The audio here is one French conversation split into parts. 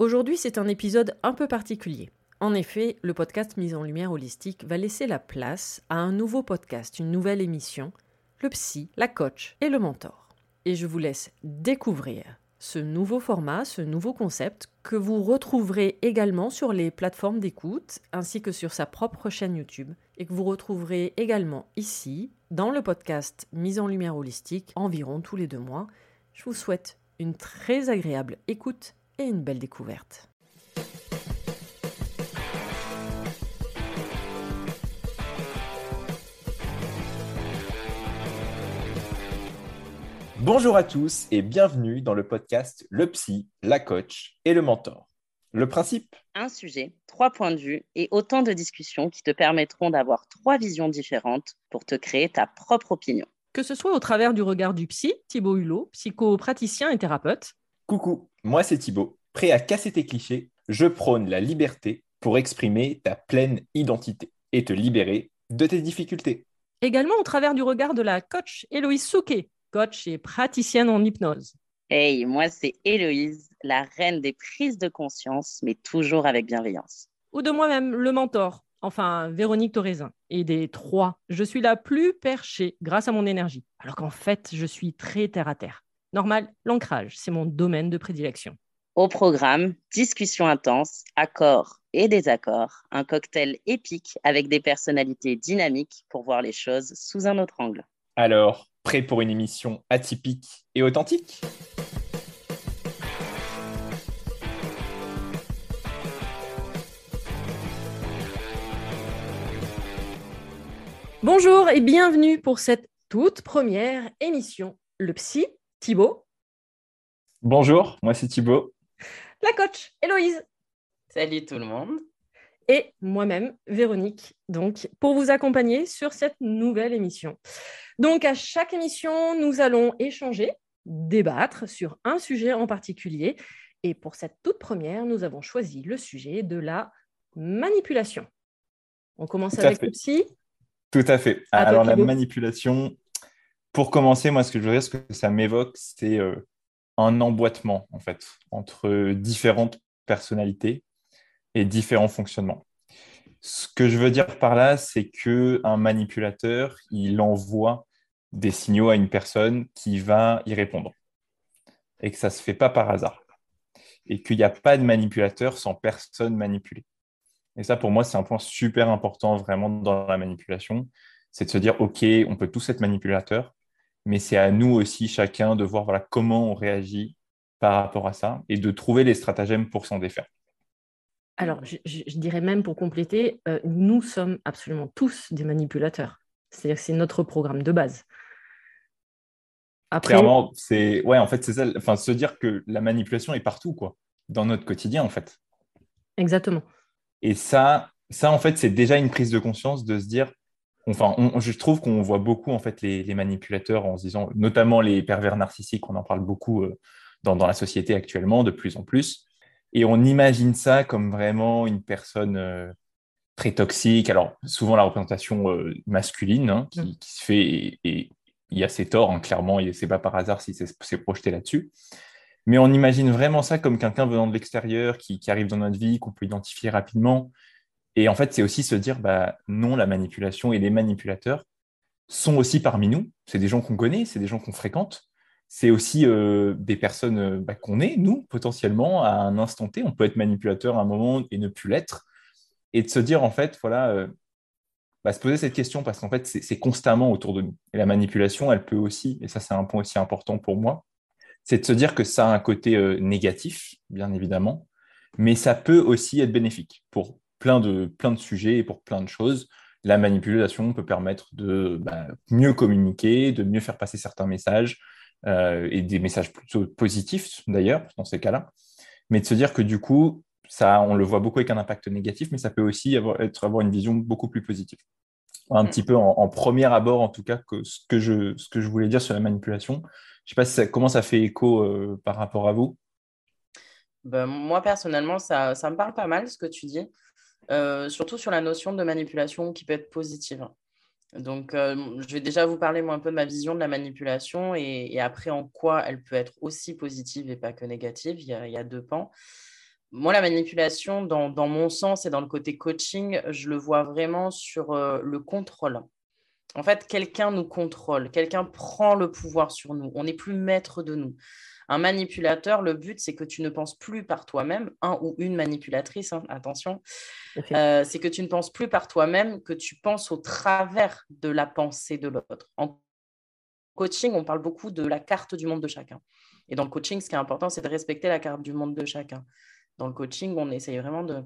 Aujourd'hui, c'est un épisode un peu particulier. En effet, le podcast Mise en Lumière Holistique va laisser la place à un nouveau podcast, une nouvelle émission, le psy, la coach et le mentor. Et je vous laisse découvrir ce nouveau format, ce nouveau concept que vous retrouverez également sur les plateformes d'écoute ainsi que sur sa propre chaîne YouTube et que vous retrouverez également ici dans le podcast Mise en Lumière Holistique environ tous les deux mois. Je vous souhaite une très agréable écoute et une belle découverte. Bonjour à tous et bienvenue dans le podcast Le Psy, la coach et le mentor. Le principe? Un sujet, trois points de vue et autant de discussions qui te permettront d'avoir trois visions différentes pour te créer ta propre opinion. Que ce soit au travers du regard du psy, Thibaut Hulot, psychopraticien et thérapeute, Coucou, moi c'est Thibaut. Prêt à casser tes clichés, je prône la liberté pour exprimer ta pleine identité et te libérer de tes difficultés. également au travers du regard de la coach Héloïse Souquet, coach et praticienne en hypnose. Hey, moi c'est Héloïse, la reine des prises de conscience, mais toujours avec bienveillance. Ou de moi-même, le mentor, enfin Véronique Toraisin. Et des trois, je suis la plus perchée grâce à mon énergie, alors qu'en fait, je suis très terre à terre. Normal, l'ancrage, c'est mon domaine de prédilection. Au programme, discussions intenses, accords et désaccords, un cocktail épique avec des personnalités dynamiques pour voir les choses sous un autre angle. Alors, prêt pour une émission atypique et authentique? Bonjour et bienvenue pour cette toute première émission. Le psy, Thibaut, Bonjour, moi c'est Thibaut. La coach, Héloïse, Salut tout le monde. et moi-même, Véronique, donc pour vous accompagner sur cette nouvelle émission. Donc à chaque émission, nous allons échanger, débattre sur un sujet en particulier. Et pour cette toute première, nous avons choisi le sujet de la manipulation. On commence Tout avec le psy. Tout à fait. À Alors la manipulation, pour commencer, moi ce que je veux dire, ce que ça m'évoque, c'est euh, un emboîtement en fait entre différentes personnalités et différents fonctionnements. Ce que je veux dire par là, c'est que un manipulateur, il envoie des signaux à une personne qui va y répondre et que ça se fait pas par hasard et qu'il n'y a pas de manipulateur sans personne manipulée. Et ça, pour moi, c'est un point super important vraiment dans la manipulation. C'est de se dire, OK, on peut tous être manipulateurs, mais c'est à nous aussi, chacun, de voir voilà, comment on réagit par rapport à ça et de trouver les stratagèmes pour s'en défaire. Alors, je, je- je dirais même pour compléter, euh, nous sommes absolument tous des manipulateurs. C'est-à-dire que c'est notre programme de base. Après, Clairement, c'est ouais, en fait, c'est ça. Enfin, se dire que la manipulation est partout, quoi, dans notre quotidien, en fait. exactement. Et ça, ça en fait, c'est déjà une prise de conscience de se dire, enfin, on- je trouve qu'on voit beaucoup en fait les, les manipulateurs en se disant, notamment les pervers narcissiques, on en parle beaucoup euh, dans, dans la société actuellement, de plus en plus. Et on imagine ça comme vraiment une personne euh, très toxique. Alors, souvent la représentation euh, masculine hein, qui, Mm. qui se fait, et, et il y a ses torts, hein, clairement, et c'est pas par hasard si c'est c'est projeté là-dessus. Mais on imagine vraiment ça comme quelqu'un venant de l'extérieur qui, qui arrive dans notre vie, qu'on peut identifier rapidement. Et en fait, c'est aussi se dire, bah, non, la manipulation et les manipulateurs sont aussi parmi nous. C'est des gens qu'on connaît, c'est des gens qu'on fréquente. C'est aussi euh, des personnes euh, bah, qu'on est, nous, potentiellement, à un instant T. On peut être manipulateur à un moment et ne plus l'être. Et de se dire, en fait, voilà, euh, bah, se poser cette question parce qu'en fait, c'est constamment autour de nous. Et la manipulation, elle peut aussi, et ça, c'est un point aussi important pour moi, c'est de se dire que ça a un côté négatif, bien évidemment, mais ça peut aussi être bénéfique pour plein de, plein de sujets et pour plein de choses. La manipulation peut permettre de bah, mieux communiquer, de mieux faire passer certains messages, euh, et des messages plutôt positifs d'ailleurs, dans ces cas-là, mais de se dire que du coup, ça, on le voit beaucoup avec un impact négatif, mais ça peut aussi avoir, être, avoir une vision beaucoup plus positive. Un petit peu en, premier abord, en tout cas, que ce, que je, ce que je voulais dire sur la manipulation. Je ne sais pas comment ça fait écho euh, par rapport à vous? Ben, moi, personnellement, ça, ça, me parle pas mal ce que tu dis, surtout sur la notion de manipulation qui peut être positive. Donc, euh, je vais déjà vous parler moi, un peu de ma vision de la manipulation et, après en quoi elle peut être aussi positive et pas que négative. Il y a, deux pans. Moi, la manipulation, dans, mon sens et dans le côté coaching, je le vois vraiment sur euh, le contrôle. En fait, quelqu'un nous contrôle, quelqu'un prend le pouvoir sur nous. On n'est plus maître de nous. Un manipulateur, le but, c'est que tu ne penses plus par toi-même, un ou une manipulatrice, hein, attention, euh, c'est que tu ne penses plus par toi-même, que tu penses au travers de la pensée de l'autre. En coaching, on parle beaucoup de la carte du monde de chacun. Et dans le coaching, ce qui est important, c'est de respecter la carte du monde de chacun. Dans le coaching, on essaye vraiment de,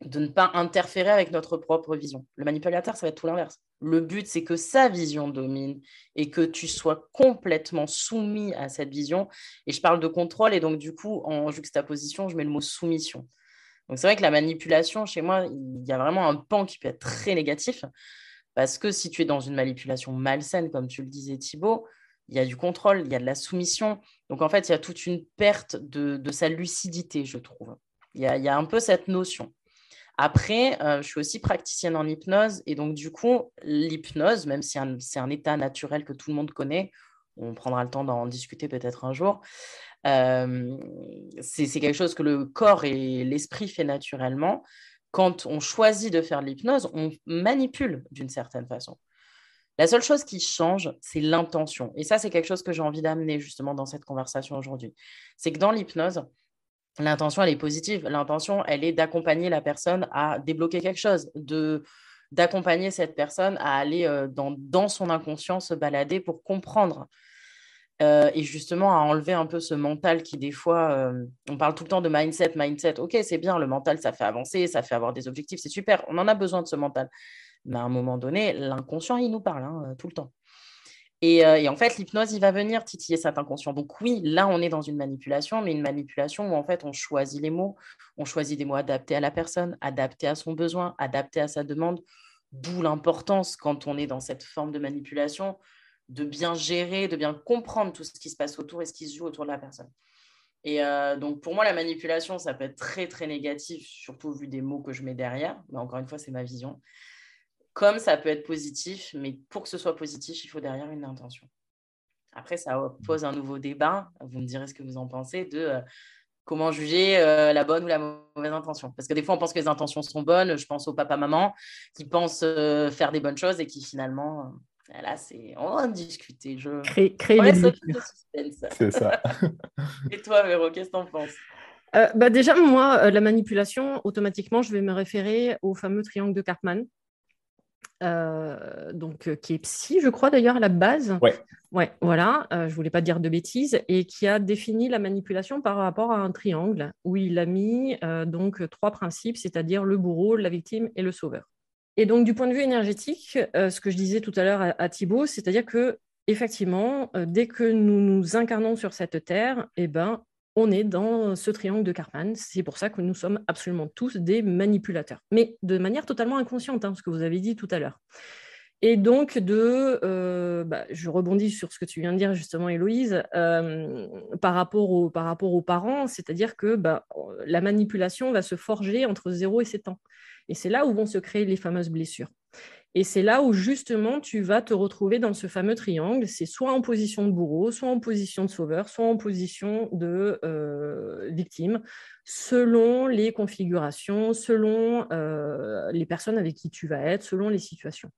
de ne pas interférer avec notre propre vision. Le manipulateur, ça va être tout l'inverse. Le but, c'est que sa vision domine et que tu sois complètement soumis à cette vision. Et je parle de contrôle et donc du coup, en juxtaposition, je mets le mot soumission. Donc c'est vrai que la manipulation, chez moi, il y a vraiment un pan qui peut être très négatif parce que si tu es dans une manipulation malsaine, comme tu le disais Thibaut, il y a du contrôle, il y a de la soumission. Donc en fait, il y a toute une perte de, sa lucidité, je trouve. il y a un peu cette notion. Après, euh, je suis aussi praticienne en hypnose et donc du coup, l'hypnose, même si c'est un état naturel que tout le monde connaît, on prendra le temps d'en discuter peut-être un jour, euh, c'est quelque chose que le corps et l'esprit fait naturellement. Quand on choisit de faire l'hypnose, on manipule d'une certaine façon. La seule chose qui change, c'est l'intention. Et ça, c'est quelque chose que j'ai envie d'amener justement dans cette conversation aujourd'hui. C'est que dans l'hypnose, l'intention, elle est positive. L'intention, elle est d'accompagner la personne à débloquer quelque chose, d'accompagner cette personne à aller euh, dans, dans, son inconscient se balader pour comprendre. Euh, et justement à enlever un peu ce mental qui des fois, euh, on parle tout le temps de mindset, mindset. Ok, c'est bien, le mental, ça fait avancer, ça fait avoir des objectifs, c'est super, on en a besoin de ce mental. Mais à un moment donné, l'inconscient, il nous parle hein, tout le temps. Euh, et, en fait, l'hypnose, il va venir titiller cet inconscient. Donc oui, là, on est dans une manipulation, mais une manipulation où en fait, on choisit les mots, on choisit des mots adaptés à la personne, adaptés à son besoin, adaptés à sa demande. D'où l'importance, quand on est dans cette forme de manipulation, de bien gérer, de bien comprendre tout ce qui se passe autour et ce qui se joue autour de la personne. Et euh, donc, pour moi, la manipulation, ça peut être très, très négatif, surtout vu des mots que je mets derrière. Mais encore une fois, c'est ma vision comme ça peut être positif, mais pour que ce soit positif, il faut derrière une intention. Après, ça pose un nouveau débat. Vous me direz ce que vous en pensez de euh, comment juger euh, la bonne ou la mauvaise intention. Parce que des fois, on pense que les intentions sont bonnes. Je pense au papa-maman qui pensent euh, faire des bonnes choses et qui finalement, là, c'est on va en discuter. Je crée, crée C'est ça. et toi, Véro, qu'est-ce que tu en penses bah déjà, moi, la manipulation, automatiquement, je vais me référer au fameux triangle de Cartman. Euh, donc, euh, qui est psy, je crois d'ailleurs à la base. Ouais. Ouais, voilà, euh, je voulais pas dire de bêtises, et qui a défini la manipulation par rapport à un triangle où il a mis donc trois principes, c'est-à-dire le bourreau, la victime et le sauveur. Et donc, du point de vue énergétique, ce que je disais tout à l'heure à, à Thibaut, c'est-à-dire que effectivement, dès que nous nous incarnons sur cette terre, eh ben, on est dans ce triangle de Karpman. C'est pour ça que nous sommes absolument tous des manipulateurs, mais de manière totalement inconsciente, hein, ce que vous avez dit tout à l'heure. Et donc, de, euh, bah, je rebondis sur ce que tu viens de dire justement, Héloïse, euh, par, rapport aux parents, c'est-à-dire que bah, la manipulation va se forger entre 0 et 7 ans. Et c'est là où vont se créer les fameuses blessures. Et c'est là où justement tu vas te retrouver dans ce fameux triangle. C'est soit en position de bourreau, soit en position de sauveur, soit en position de euh, victime, selon les configurations, selon euh, les personnes avec qui tu vas être, selon les situations.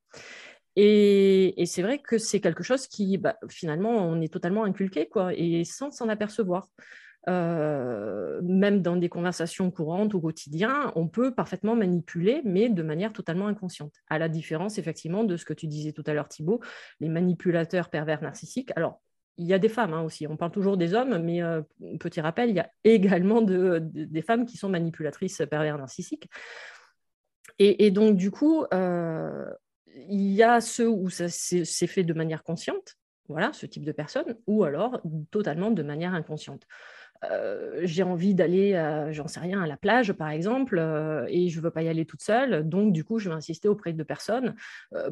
Et, c'est vrai que c'est quelque chose qui, bah, finalement, on est totalement inculqué, quoi, et sans s'en apercevoir. Euh, même dans des conversations courantes au quotidien, on peut parfaitement manipuler, mais de manière totalement inconsciente. À la différence, effectivement, de ce que tu disais tout à l'heure, Thibault, les manipulateurs pervers narcissiques. Alors, il y a des femmes hein, aussi, on parle toujours des hommes, mais euh, petit rappel, il y a également des femmes qui sont manipulatrices pervers narcissiques. Et, donc, du coup, euh, il y a ceux où c'est fait de manière consciente, voilà, ce type de personnes, ou alors totalement de manière inconsciente. Euh, j'ai envie d'aller, j'en sais rien, à la plage par exemple, et je ne veux pas y aller toute seule. Donc, du coup, je vais insister auprès de personnes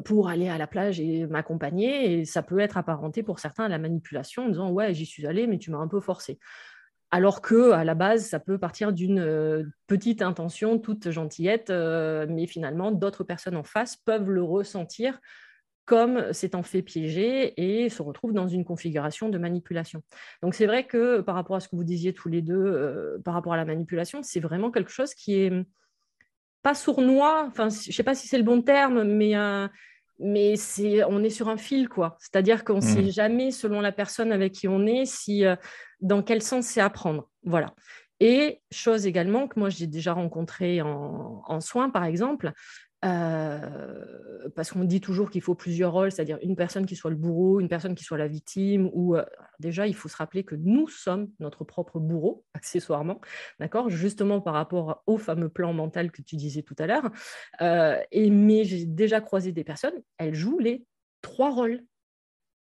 pour aller à la plage et m'accompagner. Et ça peut être apparenté pour certains à la manipulation en disant Ouais, j'y suis allée, mais tu m'as un peu forcé. Alors que à la base, ça peut partir d'une petite intention toute gentillette, mais finalement, d'autres personnes en face peuvent le ressentir comme s'étant fait piéger et se retrouve dans une configuration de manipulation. Donc c'est vrai que par rapport à ce que vous disiez tous les deux, euh, par rapport à la manipulation, c'est vraiment quelque chose qui est pas sournois, enfin je sais pas si c'est le bon terme, mais euh, mais c'est on est sur un fil quoi. C'est-à-dire qu'on ne sait mmh. jamais selon la personne avec qui on est si euh, dans quel sens c'est à prendre. Voilà. Et chose également que moi j'ai déjà rencontré en, en soins par exemple, euh, parce qu'on dit toujours qu'il faut plusieurs rôles, c'est-à-dire une personne qui soit le bourreau, une personne qui soit la victime, ou euh, déjà il faut se rappeler que nous sommes notre propre bourreau, accessoirement, d'accord Justement par rapport au fameux plan mental que tu disais tout à l'heure. Euh, et mais j'ai déjà croisé des personnes, elles jouent les trois rôles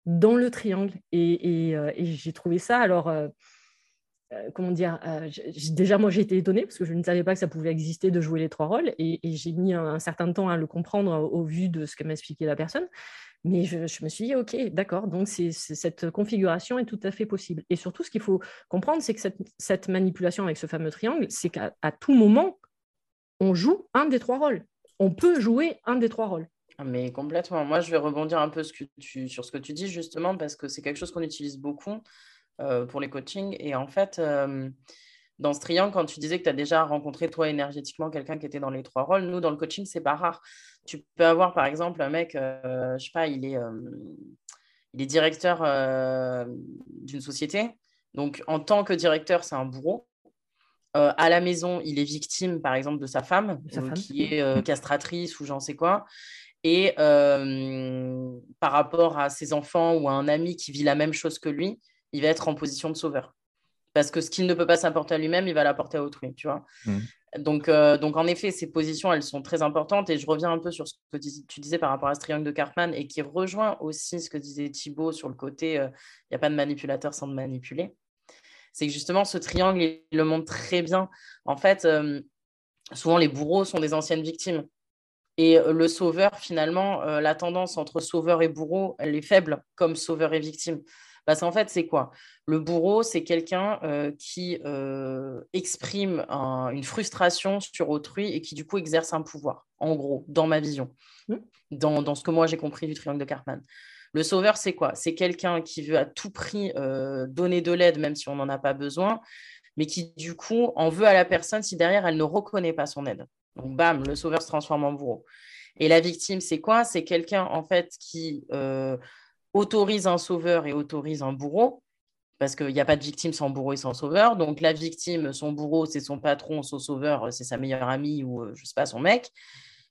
dans le triangle, et, et j'ai trouvé ça alors euh, comment dire, euh, déjà moi j'ai été étonnée parce que je ne savais pas que ça pouvait exister de jouer les trois rôles et, j'ai mis un, certain temps à le comprendre au, vu de ce que m'a expliqué la personne. Mais je, me suis dit, ok, d'accord, donc cette configuration est tout à fait possible. Et surtout, ce qu'il faut comprendre, c'est que cette, manipulation avec ce fameux triangle, c'est qu'à tout moment, on joue un des trois rôles. On peut jouer un des trois rôles. Mais complètement. Moi, je vais rebondir un peu sur ce que tu dis justement parce que c'est quelque chose qu'on utilise beaucoup. Euh, pour les coachings. Et en fait, euh, dans ce triangle, quand tu disais que tu as déjà rencontré, toi, énergétiquement, quelqu'un qui était dans les trois rôles, nous, dans le coaching, c'est pas rare. Tu peux avoir, par exemple, un mec, euh, je sais pas, il est, il est directeur d'une société. Donc, en tant que directeur, c'est un bourreau. à la maison, il est victime, par exemple, de sa femme, qui est castratrice ou j'en sais quoi. Et par rapport à ses enfants ou à un ami qui vit la même chose que lui, il va être en position de sauveur. Parce que ce qu'il ne peut pas s'apporter à lui-même, il va l'apporter à autrui, tu vois. Mm. Donc, euh, donc, en effet, ces positions, elles sont très importantes. Et je reviens un peu sur ce que tu disais par rapport à ce triangle de Cartman et qui rejoint aussi ce que disait Thibaut sur le côté euh, il n'y a pas de manipulateur sans de manipuler. C'est que justement, ce triangle, il le montre très bien. En fait, euh, souvent, les bourreaux sont des anciennes victimes. Et le sauveur, finalement, la tendance entre sauveur et bourreau, elle est faible, comme sauveur et victime. Parce qu'en fait, c'est quoi? Le bourreau, c'est quelqu'un euh, qui euh, exprime une frustration sur autrui et qui, du coup, exerce un pouvoir, en gros, dans ma vision, mmh. dans, ce que moi j'ai compris du triangle de Cartman. Le sauveur, c'est quoi? C'est quelqu'un qui veut à tout prix euh, donner de l'aide, même si on n'en a pas besoin, mais qui, du coup, en veut à la personne si derrière, elle ne reconnaît pas son aide. Donc, bam, le sauveur se transforme en bourreau. Et la victime, c'est quoi? C'est quelqu'un, en fait, qui autorise un sauveur et autorise un bourreau, parce qu'il n'y a pas de victime sans bourreau et sans sauveur. Donc la victime, son bourreau, c'est son patron, son sauveur, c'est sa meilleure amie ou euh, je sais pas, son mec.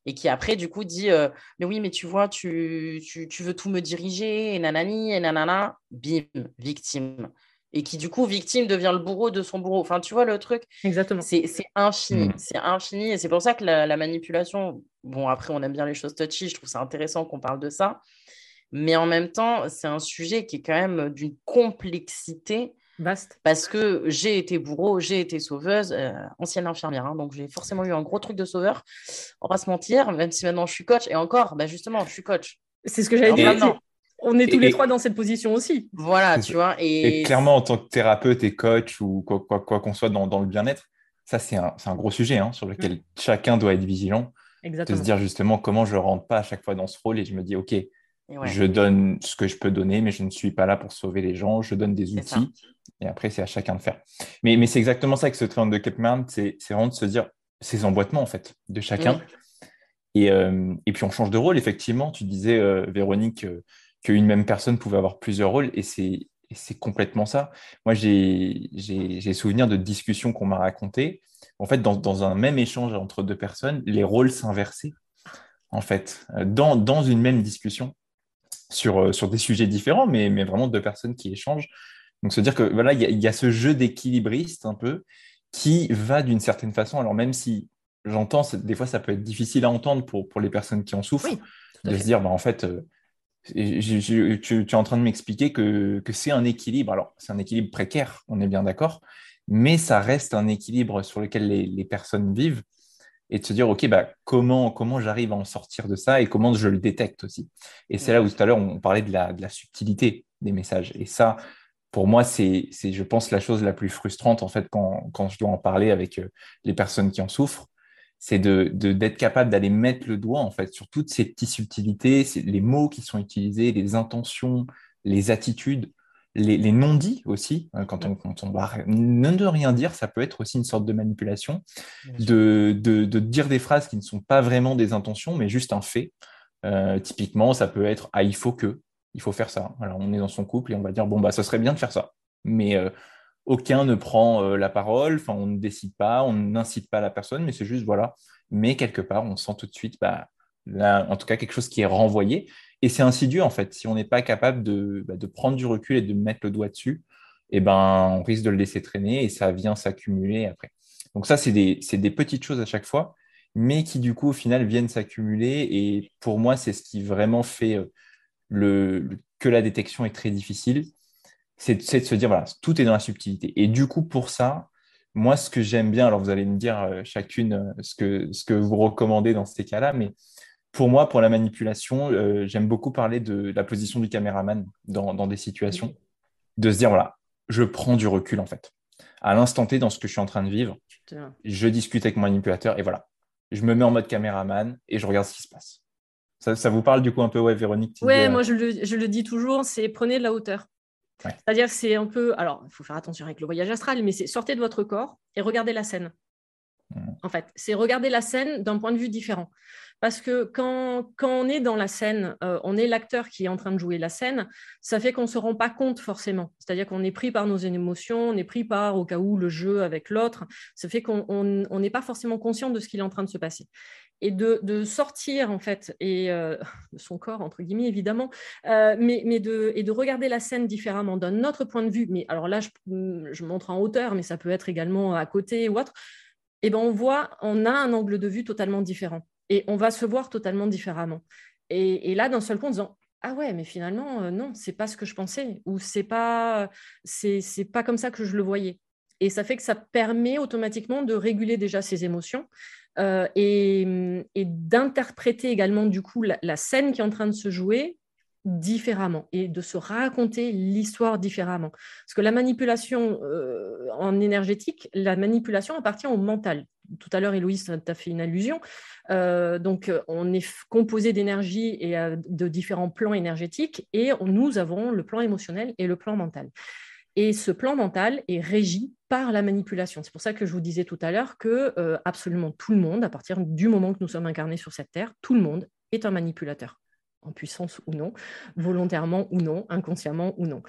Et qui après, du coup, dit euh, Mais oui, mais tu vois, tu, tu, veux tout me diriger, et nanani, et nanana. Bim, victime. Et qui, du coup, victime devient le bourreau de son bourreau. Enfin, tu vois le truc? Exactement. C'est infini. Mm. C'est infini. Et c'est pour ça que la, la, manipulation, bon, après, on aime bien les choses touchy. Je trouve ça intéressant qu'on parle de ça. Mais en même temps, c'est un sujet qui est quand même d'une complexité. Vaste. Parce que j'ai été bourreau, j'ai été sauveuse, euh, ancienne infirmière, hein, donc j'ai forcément eu un gros truc de sauveur. On va se mentir, même si maintenant je suis coach. Et encore, bah justement, je suis coach. C'est ce que j'allais dire. On est tous les trois dans cette position aussi. Voilà, tu vois. Et... clairement, en tant que thérapeute et coach ou quoi qu'on quoi, qu'on soit dans, dans, le bien-être, ça, c'est un, un, gros sujet hein, sur lequel mm. chacun doit être vigilant. Exactement. De se dire justement comment je rentre pas à chaque fois dans ce rôle et je me dis, OK, je donne ce que je peux donner, mais je ne suis pas là pour sauver les gens. Je donne des outils et après, c'est à chacun de faire. Mais, mais c'est exactement ça avec ce triangle de Kepman, c'est vraiment de se dire ces emboîtements en fait de chacun. Et, euh, et, puis on change de rôle, effectivement. Tu disais, euh, Véronique, euh, qu'une même personne pouvait avoir plusieurs rôles et c'est complètement ça. Moi, j'ai souvenir de discussions qu'on m'a racontées. En fait, dans, dans, un même échange entre deux personnes, les rôles s'inversaient. En fait, dans, dans une même discussion, sur, euh, sur des sujets différents, mais, mais vraiment deux personnes qui échangent. Donc, se dire que voilà, il y, a ce jeu d'équilibriste un peu qui va d'une certaine façon, alors même si j'entends, des fois ça peut être difficile à entendre pour, pour les personnes qui en souffrent, de se dire, bah, en fait, euh, tu, tu, es en train de m'expliquer que, que c'est un équilibre. Alors, c'est un équilibre précaire, on est bien d'accord, mais ça reste un équilibre sur lequel les, personnes vivent et de se dire, OK, bah, comment, comment j'arrive à en sortir de ça et comment je le détecte aussi. Et c'est là où tout à l'heure, on parlait de la, de la subtilité des messages. Et ça, pour moi, c'est, je pense, la chose la plus frustrante, en fait, quand, quand je dois en parler avec euh, les personnes qui en souffrent, c'est de, d'être capable d'aller mettre le doigt, en fait, sur toutes ces petites subtilités, les mots qui sont utilisés, les intentions, les attitudes, les, non-dits aussi, hein, quand on, quand on va ne rien dire, ça peut être aussi une sorte de manipulation, de, de, de, dire des phrases qui ne sont pas vraiment des intentions, mais juste un fait. Euh, typiquement, ça peut être Ah, il faut que, il faut faire ça. Alors, on est dans son couple et on va dire Bon, bah, ça serait bien de faire ça. Mais euh, aucun ne prend euh, la parole, enfin, on ne décide pas, on n'incite pas la personne, mais c'est juste voilà. Mais quelque part, on sent tout de suite, bah, en tout cas, quelque chose qui est renvoyé. Et c'est insidieux, en fait. Si on n'est pas capable bah, de, prendre du recul et de mettre le doigt dessus, eh ben, on risque de le laisser traîner et ça vient s'accumuler après. Donc ça, c'est des, petites choses à chaque fois, mais qui du coup, au final, viennent s'accumuler. Et pour moi, c'est ce qui vraiment fait euh, que la détection est très difficile. C'est de se dire, voilà, tout est dans la subtilité. Et du coup, pour ça, moi, ce que j'aime bien, alors vous allez me dire euh, chacune euh, ce, que, ce que vous recommandez dans ces cas-là, mais pour moi, pour la manipulation, euh, j'aime beaucoup parler de la position du caméraman dans, des situations, de se dire, voilà, je prends du recul en fait. À l'instant T, dans ce que je suis en train de vivre, je discute avec mon manipulateur et voilà, je me mets en mode caméraman et je regarde ce qui se passe. Ça, vous parle du coup un peu, ouais, Véronique Oui, euh, moi je le, dis toujours, c'est prenez de la hauteur. C'est-à-dire c'est un peu, alors il faut faire attention avec le voyage astral, mais c'est sortez de votre corps et regardez la scène. Mmh. En fait, c'est regarder la scène d'un point de vue différent. Parce que quand, on est dans la scène, euh, on est l'acteur qui est en train de jouer la scène, ça fait qu'on ne se rend pas compte forcément. C'est-à-dire qu'on est pris par nos émotions, on est pris par, au cas où, le jeu avec l'autre. Ça fait qu'on n'est pas forcément conscient de ce qu'il est en train de se passer et de, sortir en fait et euh, de son corps entre guillemets évidemment euh, mais, de et de regarder la scène différemment d'un autre point de vue mais alors là je, je, montre en hauteur mais ça peut être également à côté ou autre et eh ben on voit on a un angle de vue totalement différent et on va se voir totalement différemment. Et, là, d'un seul coup, en disant ah ouais, mais finalement, euh, non, c'est pas ce que je pensais, ou c'est pas, c'est, pas comme ça que je le voyais. Et ça fait que ça permet automatiquement de réguler déjà ses émotions euh, et, d'interpréter également du coup la, scène qui est en train de se jouer différemment et de se raconter l'histoire différemment. Parce que la manipulation euh, en énergétique, la manipulation appartient au mental. Tout à l'heure, Héloïse tu as fait une allusion. Euh, donc, on est composé d'énergie et euh, de différents plans énergétiques et nous avons le plan émotionnel et le plan mental. Et ce plan mental est régi par la manipulation. C'est pour ça que je vous disais tout à l'heure que absolument tout le monde, à partir du moment que nous sommes incarnés sur cette terre, tout le monde est un manipulateur en puissance ou non, volontairement ou non, inconsciemment ou non.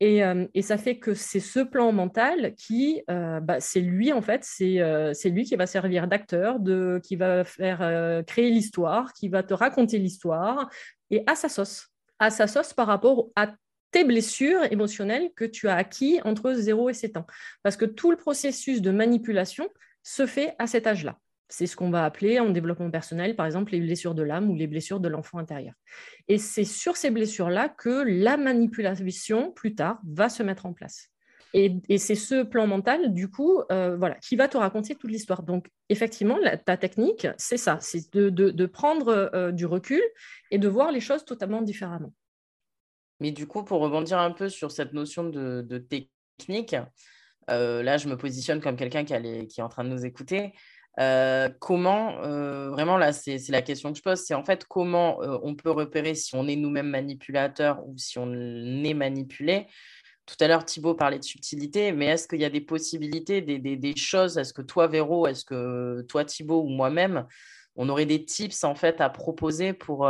Et, euh, ça fait que c'est ce plan mental qui, euh, bah, c'est lui en fait, euh, c'est lui qui va servir d'acteur, qui va faire créer l'histoire, qui va te raconter l'histoire, et à sa sauce, à sa sauce par rapport à tes blessures émotionnelles que tu as acquis entre 0 et 7 ans. Parce que tout le processus de manipulation se fait à cet âge-là. C'est ce qu'on va appeler en développement personnel, par exemple, les blessures de l'âme ou les blessures de l'enfant intérieur. Et c'est sur ces blessures-là que la manipulation, plus tard, va se mettre en place. Et, c'est ce plan mental, du coup, euh, voilà, qui va te raconter toute l'histoire. Donc, effectivement, ta technique, c'est ça, c'est de, prendre euh, du recul et de voir les choses totalement différemment. Mais du coup, pour rebondir un peu sur cette notion de, technique, euh, là, je me positionne comme quelqu'un qui, qui, est en train de nous écouter. Euh, comment, euh, vraiment là, c'est la question que je pose, c'est en fait comment euh, on peut repérer si on est nous-mêmes manipulateurs ou si on est manipulé? Tout à l'heure, Thibaut parlait de subtilité, mais est-ce qu'il y a des possibilités, des choses? Est-ce que toi, Véro, est-ce que toi, Thibaut ou moi-même, on aurait des tips en fait à proposer pour,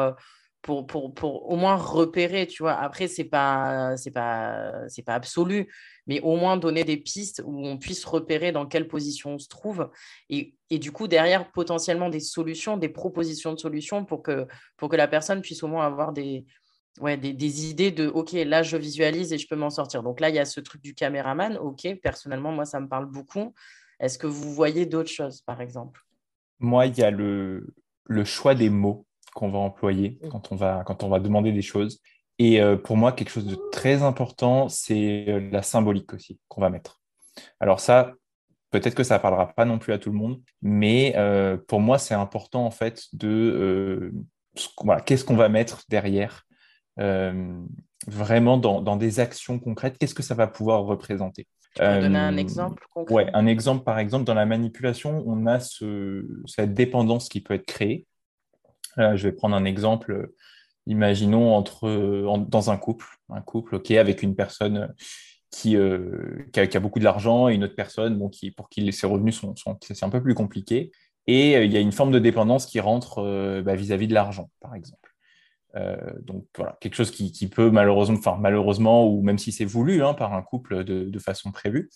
pour, pour, pour, au moins repérer, tu vois. Après, pas, c'est pas, c'est pas absolu, mais au moins donner des pistes où on puisse repérer dans quelle position on se trouve. Et, et du coup, derrière, potentiellement des solutions, des propositions de solutions pour que, pour que la personne puisse au moins avoir des, ouais, des, des, idées de OK, là, je visualise et je peux m'en sortir. Donc là, il y a ce truc du caméraman. OK, personnellement, moi, ça me parle beaucoup. Est-ce que vous voyez d'autres choses, par exemple? Moi, il y a le, le choix des mots qu'on va employer mm. quand on va, quand on va demander des choses. Et euh, pour moi, quelque chose de très important, c'est euh, la symbolique aussi qu'on va mettre. Alors ça, peut-être que ça ne parlera pas non plus à tout le monde, mais euh, pour moi, c'est important en fait de euh, voilà, qu'est-ce qu'on va mettre derrière vraiment dans, des actions concrètes, qu'est-ce que ça va pouvoir représenter? Tu peux donner un exemple concret? Ouais, un exemple par exemple dans la manipulation, on a ce, cette dépendance qui peut être créée. Je vais prendre un exemple imaginons entre, dans un couple, un couple ok, avec une personne qui, euh, qui, a, beaucoup de l'argent et une autre personne bon, qui, pour qui ses revenus sont, sont c'est un peu plus compliqué. Et euh, il y a une forme de dépendance qui rentre euh, bah, vis-à-vis de l'argent, par exemple. donc voilà, quelque chose qui, qui, peut malheureusement, enfin malheureusement, ou même si c'est voulu hein, par un couple de, de façon prévue,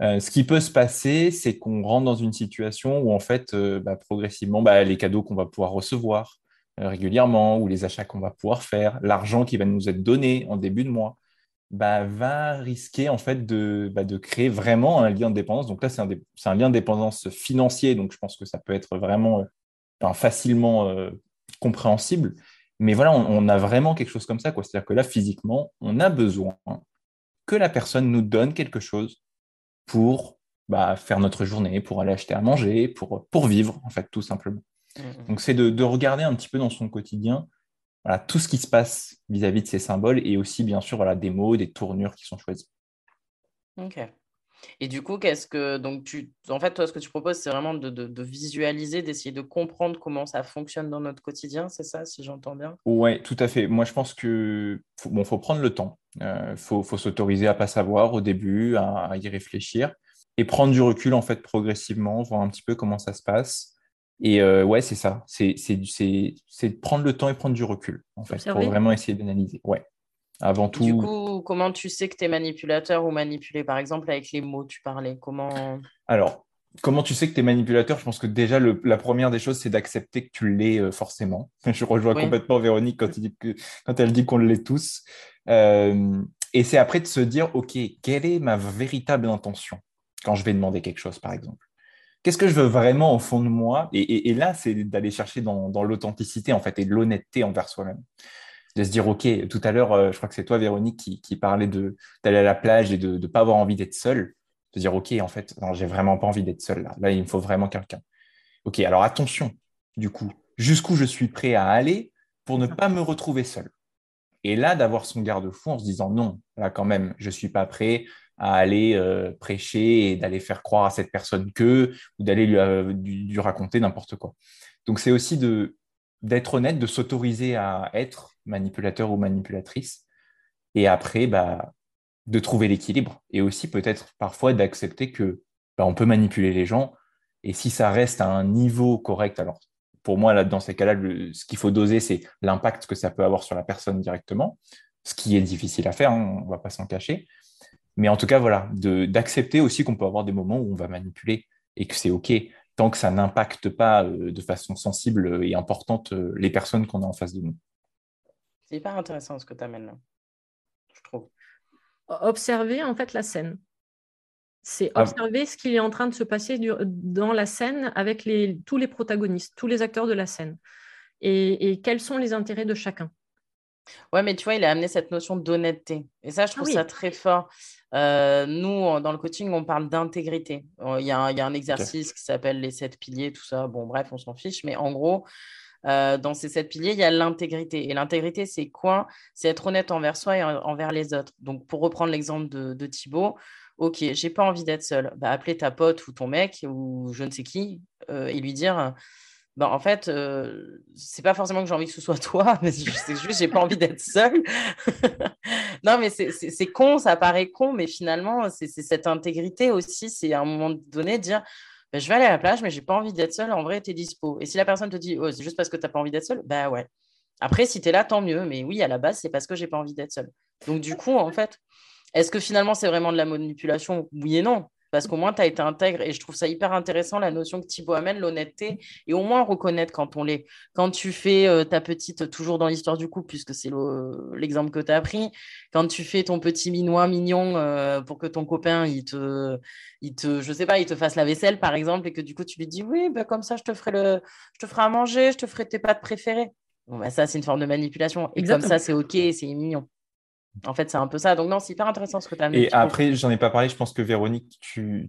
ce qui peut se passer, c'est qu'on rentre dans une situation où en fait, bah, progressivement, bah, les cadeaux qu'on va pouvoir recevoir, euh, régulièrement ou les achats qu'on va pouvoir faire, l'argent qui va nous être donné en début de mois, bah, va risquer en fait de, créer vraiment un lien de dépendance. Donc là, c'est un, lien de dépendance financier, donc je pense que ça peut être vraiment euh, facilement euh, compréhensible. Mais voilà, on, a vraiment quelque chose comme ça. C'est-à-dire que là, physiquement, on a besoin que la personne nous donne quelque chose pour bah, faire notre journée, pour aller acheter à manger, pour, pour vivre, en fait, tout simplement. Mm, mm. Donc, c'est de, regarder un petit peu dans son quotidien voilà, tout ce qui se passe vis-à-vis de ces symboles et aussi, bien sûr, voilà, des mots, des tournures qui sont choisis. Ok. Et du coup, qu'est-ce que. Donc, tu... en fait, toi, ce que tu proposes, c'est vraiment de, visualiser, d'essayer de comprendre comment ça fonctionne dans notre quotidien, c'est ça, si j'entends bien? Oui, tout à fait. Moi, je pense que faut, bon, faut prendre le temps. Il euh, faut, s'autoriser à pas savoir au début, à, y réfléchir et prendre du recul, en fait, progressivement, voir un petit peu comment ça se passe. Et euh, ouais, c'est ça. C'est de prendre le temps et prendre du recul, en fait, pour vraiment essayer d'analyser. Ouais. Avant tout. Du coup, comment tu sais que tu es manipulateur ou manipulé? Par exemple, avec les mots, tu parlais. Comment. Alors, comment tu sais que tu es manipulateur? Je pense que déjà, la première des choses, c'est d'accepter que tu l'es euh, forcément. Je rejoins complètement Véronique quand, il dit que, quand elle dit qu'on l'est tous. Euh, et c'est après de se dire, OK, quelle est ma véritable intention quand je vais demander quelque chose, par exemple? Qu'est-ce que je veux vraiment au fond de moi? Et, là, c'est d'aller chercher dans, l'authenticité en fait et l'honnêteté envers soi-même. De se dire, OK, tout à l'heure, euh, je crois que c'est toi, Véronique, qui, parlait d'aller à la plage et de ne pas avoir envie d'être seul. De dire, OK, en fait, j'ai vraiment pas envie d'être seul là. Là, il me faut vraiment quelqu'un. OK, alors attention, du coup, jusqu'où je suis prêt à aller pour ne pas me retrouver seul. Et là, d'avoir son garde-fou en se disant, non, là, quand même, je ne suis pas prêt à aller euh, prêcher et d'aller faire croire à cette personne que, ou d'aller lui, euh, raconter n'importe quoi. Donc c'est aussi de d'être honnête, de s'autoriser à être manipulateur ou manipulatrice, et après, bah, de trouver l'équilibre, et aussi peut-être parfois d'accepter que bah, on peut manipuler les gens, et si ça reste à un niveau correct, alors pour moi, là, dans ces cas-là, ce qu'il faut doser, c'est l'impact que ça peut avoir sur la personne directement, ce qui est difficile à faire, hein, on ne va pas s'en cacher, mais en tout cas, voilà, d'accepter aussi qu'on peut avoir des moments où on va manipuler et que c'est OK, tant que ça n'impacte pas euh, de façon sensible et importante euh, les personnes qu'on a en face de nous. C'est hyper intéressant ce que tu amènes là, je trouve. Observer en fait la scène. C'est ah. observer ce qui est en train de se passer dans la scène avec les, tous les protagonistes, tous les acteurs de la scène. et quels sont les intérêts de chacun. Ouais, mais tu vois, il a amené cette notion d'honnêteté. Et ça, je ah trouve ça très fort. Euh, nous, dans le coaching, on parle d'intégrité. Il y, a un exercice qui s'appelle les sept piliers, tout ça. Bon, bref, on s'en fiche. Mais en gros, euh, dans ces sept piliers, il y a l'intégrité. Et l'intégrité, c'est quoi? C'est être honnête envers soi et envers les autres. Donc, pour reprendre l'exemple de, de Thibaut, ok, j'ai pas envie d'être seul. Bah, appeler ta pote ou ton mec ou je ne sais qui euh, et lui dire ben, en fait, euh, c'est pas forcément que j'ai envie que ce soit toi, mais c'est juste j'ai pas envie d'être seule. non, mais c'est con, ça paraît con, mais finalement, c'est cette intégrité aussi. C'est à un moment donné dire ben, je vais aller à la plage, mais j'ai pas envie d'être seule. En vrai, tu es dispo. Et si la personne te dit oh, c'est juste parce que tu n'as pas envie d'être seule, bah ouais. Après, si tu es là, tant mieux. Mais oui, à la base, c'est parce que j'ai pas envie d'être seule. Donc, du coup, en fait, est-ce que finalement, c'est vraiment de la manipulation? Oui et non parce qu'au moins tu as été intègre et je trouve ça hyper intéressant la notion que Thibaut amène, l'honnêteté et au moins reconnaître quand on l'est. Quand tu fais euh, ta petite, toujours dans l'histoire du couple, puisque c'est l'exemple que tu as appris, quand tu fais ton petit minois mignon euh, pour que ton copain, il te, il te, je sais pas, il te fasse la vaisselle par exemple et que du coup tu lui dis oui, bah, comme ça je te, ferai le, je te ferai à manger, je te ferai tes pâtes préférées. Bon, bah, ça c'est une forme de manipulation et comme ça c'est ok, c'est mignon. En fait, c'est un peu ça. Donc, non, c'est hyper intéressant ce que tu as mis. Et après, j'en ai pas parlé, je pense que Véronique, tu,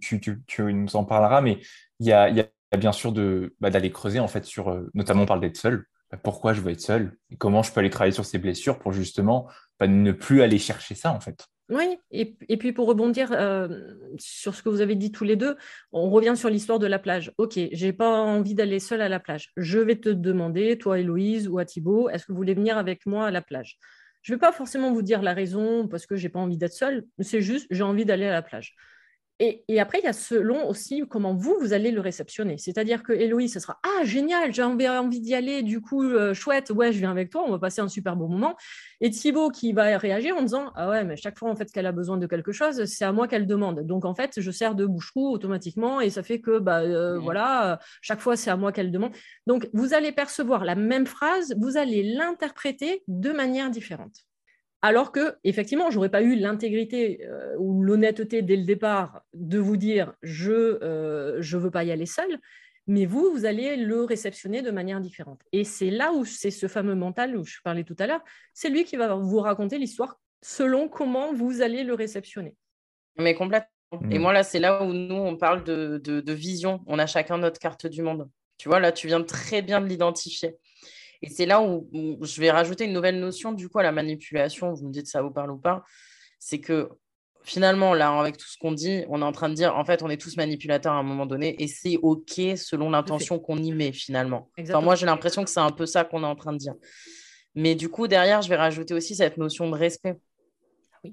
nous en parleras, mais il y a, bien sûr bah, d'aller creuser, en fait, sur, euh, notamment on parle d'être seul. Bah, pourquoi je veux être seul? Et comment je peux aller travailler sur ces blessures pour justement bah, ne plus aller chercher ça, en fait? Oui, et, puis pour rebondir euh, sur ce que vous avez dit tous les deux, on revient sur l'histoire de la plage. Ok, j'ai pas envie d'aller seul à la plage. Je vais te demander, toi Héloïse ou à Thibaut, est-ce que vous voulez venir avec moi à la plage? Je ne vais pas forcément vous dire la raison parce que j'ai pas envie d'être seul, c'est juste j'ai envie d'aller à la plage. Et, après, il y a selon aussi comment vous, vous allez le réceptionner. C'est-à-dire que Héloïse, ce sera Ah, génial, j'ai envie, d'y aller, du coup, euh, chouette, ouais, je viens avec toi, on va passer un super bon moment. Et Thibaut qui va réagir en disant Ah ouais, mais chaque fois en fait qu'elle a besoin de quelque chose, c'est à moi qu'elle demande. Donc en fait, je sers de bouche-trou automatiquement et ça fait que bah, euh, mmh. voilà, chaque fois c'est à moi qu'elle demande. Donc vous allez percevoir la même phrase, vous allez l'interpréter de manière différente. Alors que, effectivement, j'aurais pas eu l'intégrité euh, ou l'honnêteté dès le départ de vous dire je ne euh, veux pas y aller seul, mais vous, vous allez le réceptionner de manière différente. Et c'est là où c'est ce fameux mental où je parlais tout à l'heure, c'est lui qui va vous raconter l'histoire selon comment vous allez le réceptionner. Mais complètement. Et mmh. moi, là, c'est là où nous, on parle de, de vision. On a chacun notre carte du monde. Tu vois, là, tu viens très bien de l'identifier. Et c'est là où, je vais rajouter une nouvelle notion du coup à la manipulation. Vous me dites ça vous parle ou pas. C'est que finalement, là, avec tout ce qu'on dit, on est en train de dire, en fait, on est tous manipulateurs à un moment donné, et c'est OK selon l'intention qu'on y met finalement. Enfin, moi, j'ai l'impression que c'est un peu ça qu'on est en train de dire. Mais du coup, derrière, je vais rajouter aussi cette notion de respect.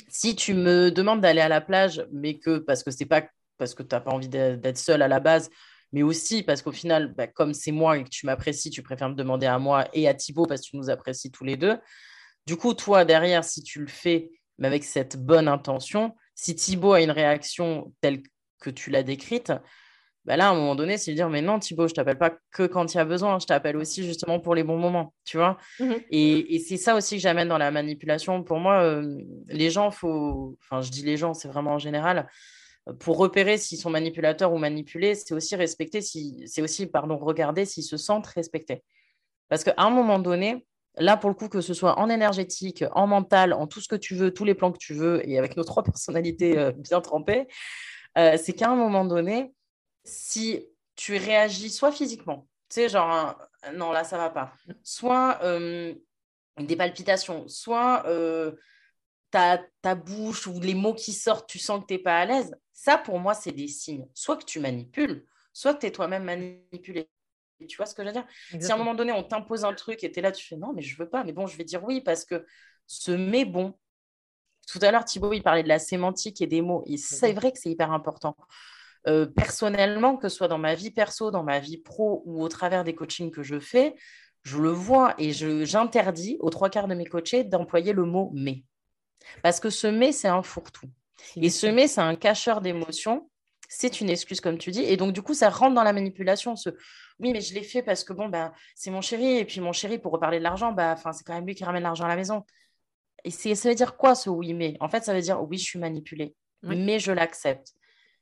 Si tu me demandes d'aller à la plage, mais que parce que c'est pas parce que tu n'as pas envie d'être seul à la base, mais aussi parce qu'au final, bah, comme c'est moi et que tu m'apprécies, tu préfères me demander à moi et à Thibaut parce que tu nous apprécies tous les deux. Du coup, toi, derrière, si tu le fais, mais avec cette bonne intention, si Thibaut a une réaction telle que tu l'as décrite, bah là, à un moment donné, c'est de dire, mais non, Thibaut, je t'appelle pas que quand il y a besoin, je t'appelle aussi justement pour les bons moments, tu vois. Mmh et, c'est ça aussi que j'amène dans la manipulation. Pour moi, euh, les gens, faut, enfin, je dis les gens, c'est vraiment en général, pour repérer s'ils sont manipulateurs ou manipulés, c'est aussi respecter, c'est aussi pardon, regarder s'ils se sentent respectés. Parce qu'à un moment donné, là pour le coup, que ce soit en énergétique, en mental, en tout ce que tu veux, tous les plans que tu veux, et avec nos trois personnalités euh, bien trempées, euh, c'est qu'à un moment donné, si tu réagis soit physiquement, tu sais, genre, non, là, ça va pas, soit euh, des palpitations, soit ta, ta, bouche ou les mots qui sortent, tu sens que tu n'es pas à l'aise, ça, pour moi, c'est des signes. Soit que tu manipules, soit que tu es toi-même manipulé. Tu vois ce que je veux dire? Si à un moment donné, on t'impose un truc et tu es là, tu fais non, mais je veux pas, mais bon, je vais dire oui parce que ce mais bon. Tout à l'heure, Thibaut, il parlait de la sémantique et des mots. Et c'est vrai que c'est hyper important. Euh, personnellement, que ce soit dans ma vie perso, dans ma vie pro ou au travers des coachings que je fais, je le vois et j'interdis aux trois quarts de mes coachés d'employer le mot mais. Parce que ce mais, c'est un fourre-tout. Et semer, c'est un cacheur d'émotions. C'est une excuse, comme tu dis. Et donc, du coup, ça rentre dans la manipulation. Ce... Oui, mais je l'ai fait parce que, bon, ben, c'est mon chéri. Et puis, mon chéri, pour reparler de l'argent, bah, c'est quand même lui qui ramène l'argent à la maison. Et ça veut dire quoi, ce oui, mais En fait, ça veut dire oui, je suis manipulée, mais je l'accepte.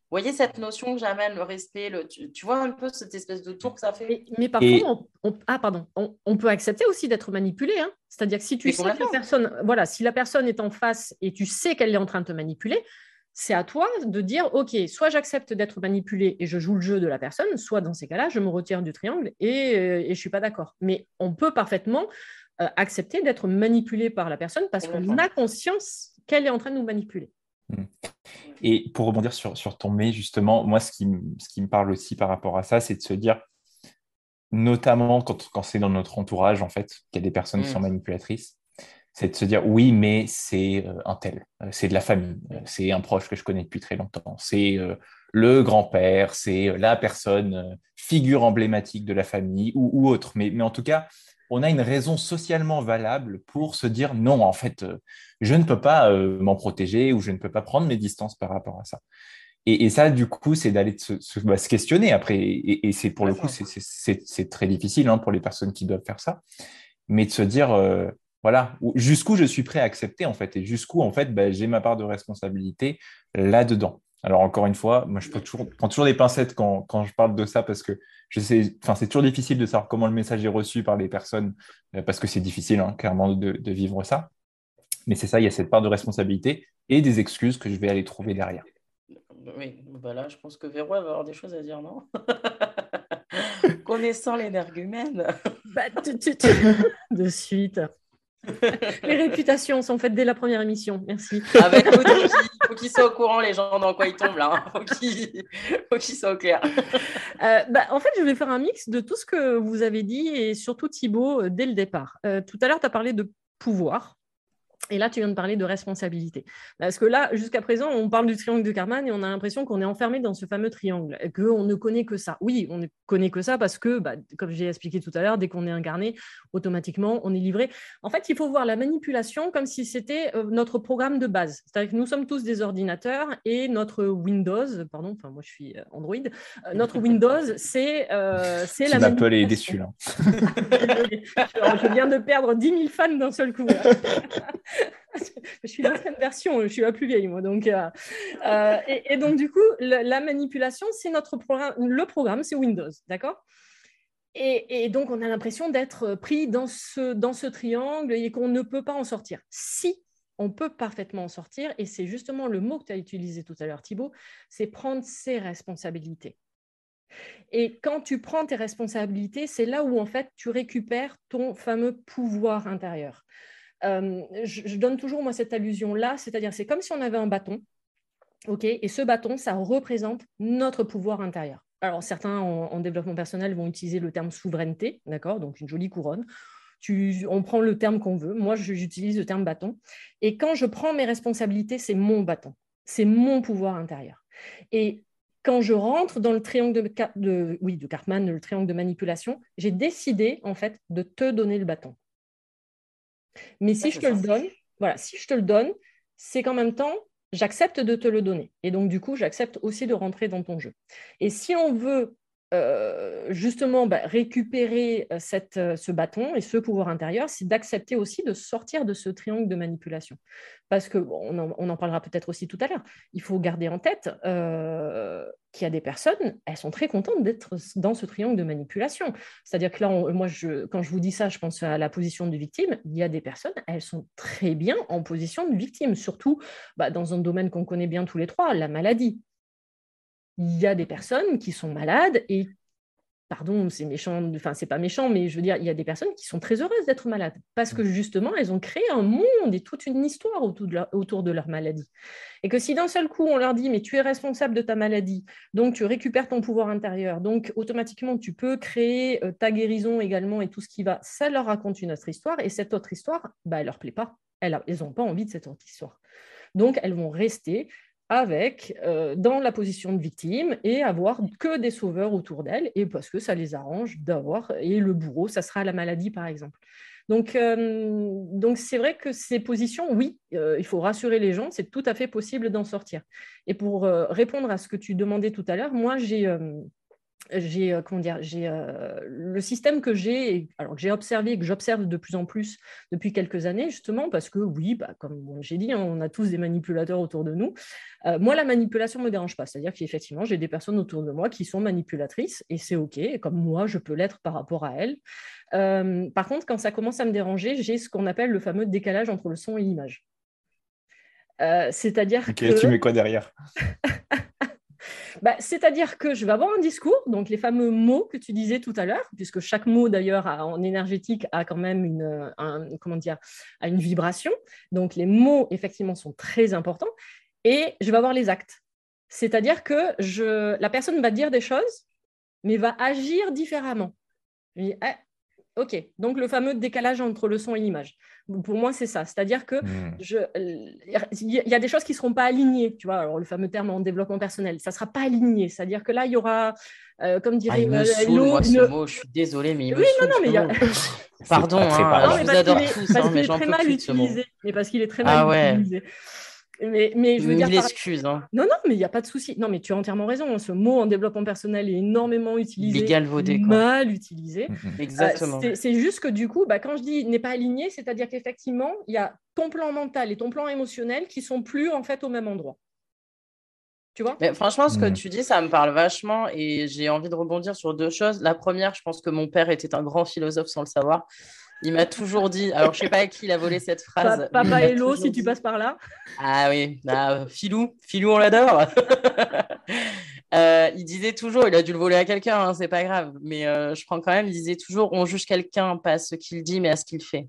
Vous voyez cette notion que j'amène, le respect, le, tu, vois un peu cette espèce de tour que ça fait? Mais, parfois, on, ah, pardon, on, peut accepter aussi d'être manipulé. Hein. C'est-à-dire que si tu sais que la personne, voilà, si la personne est en face et tu sais qu'elle est en train de te manipuler, c'est à toi de dire, OK, soit j'accepte d'être manipulé et je joue le jeu de la personne, soit dans ces cas-là, je me retire du triangle et, euh, et je ne suis pas d'accord. Mais on peut parfaitement euh, accepter d'être manipulé par la personne parce qu'on a conscience qu'elle est en train de nous manipuler. Mmh. Et pour rebondir sur, sur ton mais, justement, moi, ce qui, ce qui me parle aussi par rapport à ça, c'est de se dire, notamment quand, quand c'est dans notre entourage, en fait, qu'il y a des personnes qui sont mmh. manipulatrices, c'est de se dire, oui, mais c'est euh, un tel, euh, c'est de la famille, euh, c'est un proche que je connais depuis très longtemps, c'est le grand-père, c'est la personne, figure emblématique de la famille ou, ou autre. Mais, mais en tout cas, on a une raison socialement valable pour se dire non, en fait, euh, je ne peux pas euh, m'en protéger ou je ne peux pas prendre mes distances par rapport à ça. Et, ça, du coup, c'est d'aller se, bah, se, questionner après. Et, c'est pour le coup, c'est très difficile hein, pour les personnes qui doivent faire ça, mais de se dire, euh, voilà, jusqu'où je suis prêt à accepter, en fait, et jusqu'où, en fait, bah, j'ai ma part de responsabilité là-dedans. Alors, encore une fois, moi, je prends toujours des pincettes quand, quand, je parle de ça parce que je sais, enfin, c'est toujours difficile de savoir comment le message est reçu par les personnes euh, parce que c'est difficile, hein, clairement, de, vivre ça. Mais c'est ça, il y a cette part de responsabilité et des excuses que je vais aller trouver derrière. Oui, bah là, je pense que Véro va avoir des choses à dire, non? Connaissant l'énergumène. bah, De suite. les réputations sont faites dès la première émission. Merci. Avec ah il faut qu'ils soient au courant, les gens, dans quoi ils tombent là. Il hein. faut qu'ils soient au clair. Euh, bah, en fait, je vais faire un mix de tout ce que vous avez dit et surtout Thibaut euh, dès le départ. Euh, tout à l'heure, tu as parlé de pouvoir. Et là, tu viens de parler de responsabilité. Parce que là, jusqu'à présent, on parle du triangle de Karman et on a l'impression qu'on est enfermé dans ce fameux triangle, qu'on ne connaît que ça. Oui, on ne connaît que ça parce que, bah, comme j'ai expliqué tout à l'heure, dès qu'on est incarné, automatiquement, on est livré. En fait, il faut voir la manipulation comme si c'était euh, notre programme de base. C'est-à-dire que nous sommes tous des ordinateurs et notre Windows, pardon, enfin moi je suis euh, Android, euh, notre Windows, c'est c'est la Apple est déçu là. je viens de perdre 10 000 fans d'un seul coup. je suis l'ancienne version, je suis la plus vieille, moi. Donc, euh, euh, et, donc, du coup, la, manipulation, c'est notre programme. Le programme, c'est Windows, d'accord? Et, donc, on a l'impression d'être pris dans ce, dans ce triangle et qu'on ne peut pas en sortir. Si on peut parfaitement en sortir, et c'est justement le mot que tu as utilisé tout à l'heure, Thibault, c'est prendre ses responsabilités. Et quand tu prends tes responsabilités, c'est là où en fait tu récupères ton fameux pouvoir intérieur. Euh, je, donne toujours moi cette allusion-là, c'est-à-dire c'est comme si on avait un bâton, ok, et ce bâton, ça représente notre pouvoir intérieur. Alors certains en, développement personnel vont utiliser le terme souveraineté, d'accord, donc une jolie couronne. On prend le terme qu'on veut. Moi, j'utilise le terme bâton. Et quand je prends mes responsabilités, c'est mon bâton, c'est mon pouvoir intérieur. Et quand je rentre dans le triangle de, de, oui, de Cartman, le triangle de manipulation, j'ai décidé en fait de te donner le bâton. Mais si je te le donne, voilà, si je te le donne, c'est qu'en même temps, j'accepte de te le donner. Et donc, du coup, j'accepte aussi de rentrer dans ton jeu. Et si on veut euh, justement bah, récupérer euh, euh, ce bâton et ce pouvoir intérieur, c'est d'accepter aussi de sortir de ce triangle de manipulation. Parce que, on, en, parlera peut-être aussi tout à l'heure, il faut garder en tête qu'il y a des personnes, elles sont très contentes d'être dans ce triangle de manipulation. C'est-à-dire que là, moi, quand je vous dis ça, je pense à la position de victime. Il y a des personnes, elles sont très bien en position de victime, surtout bah, dans un domaine qu'on connaît bien tous les trois, la maladie il y a des personnes qui sont malades et pardon, c'est méchant, enfin c'est pas méchant, mais je veux dire, il y a des personnes qui sont très heureuses d'être malades parce que justement, elles ont créé un monde et toute une histoire autour de, leur, autour de leur maladie. Et que si d'un seul coup on leur dit, mais tu es responsable de ta maladie, donc tu récupères ton pouvoir intérieur, donc automatiquement tu peux créer euh, ta guérison également et tout ce qui va, ça leur raconte une autre histoire et cette autre histoire, bah, elle leur plaît pas, elles n'ont pas envie de cette autre histoire. Donc elles vont rester avec euh, dans la position de victime et avoir que des sauveurs autour d'elle et parce que ça les arrange d'avoir et le bourreau ça sera la maladie par exemple. Donc euh, donc c'est vrai que ces positions oui euh, il faut rassurer les gens c'est tout à fait possible d'en sortir. Et pour répondre à ce que tu demandais tout à l'heure moi j'ai j'ai euh, comment dire j'ai euh, le système que j'ai alors que j'ai observé que j'observe de plus en plus depuis quelques années justement parce que oui bah, comme j'ai dit hein, on a tous des manipulateurs autour de nous. Euh, moi la manipulation me dérange pas. C'est à dire qu'effectivement j'ai des personnes autour de moi qui sont manipulatrices et c'est ok comme moi je peux l'être par rapport à elles. Par contre quand ça commence à me déranger j'ai ce qu'on appelle le fameux décalage entre le son et l'image. C'est-à-dire que tu mets quoi derrière? Bah, c'est-à-dire que je vais avoir un discours, donc les fameux mots que tu disais tout à l'heure, puisque chaque mot d'ailleurs en énergétique a quand même une, vibration. Donc les mots effectivement sont très importants. Et je vais avoir les actes. C'est-à-dire que la personne va dire des choses, mais va agir différemment. Eh, Ok, donc le fameux décalage entre le son et l'image. Pour moi, c'est ça. C'est-à-dire que hmm. je, il y a des choses qui ne seront pas alignées. Tu vois, alors le fameux terme en développement personnel, ça ne sera pas aligné. C'est-à-dire que là, il y aura, euh, comme dirait ah, il me saoule, moi, ce mot, je suis désolée, mais il oui, me non, non, mais il y a... Pardon, hein, je vous adore tous, hein, mais j'en peux plus de ce mot. Mais parce qu'il est très mal ah, ouais. utilisé. Mais, mais je veux dire. Hein. Non, non, mais il n'y a pas de souci. Non, mais tu as entièrement raison. Ce mot en développement personnel est énormément utilisé. galvaudé. Mal utilisé. Mm-hmm. Exactement. Euh, c'est juste que du coup, bah, quand je dis n'est pas aligné, c'est-à-dire qu'effectivement, il y a ton plan mental et ton plan émotionnel qui sont plus en fait au même endroit. Tu vois? Mais franchement, ce que tu dis, ça me parle vachement et j'ai envie de rebondir sur deux choses. La première, je pense que mon père était un grand philosophe sans le savoir. Il m'a toujours dit, alors je sais pas à qui il a volé cette phrase. Papa Hello, si tu passes par là. Ah oui, bah, Filou, Filou, on l'adore. Euh, il disait toujours, il a dû le voler à quelqu'un, hein, c'est pas grave, mais euh, je prends quand même, il disait toujours, on juge quelqu'un pas à ce qu'il dit, mais à ce qu'il fait.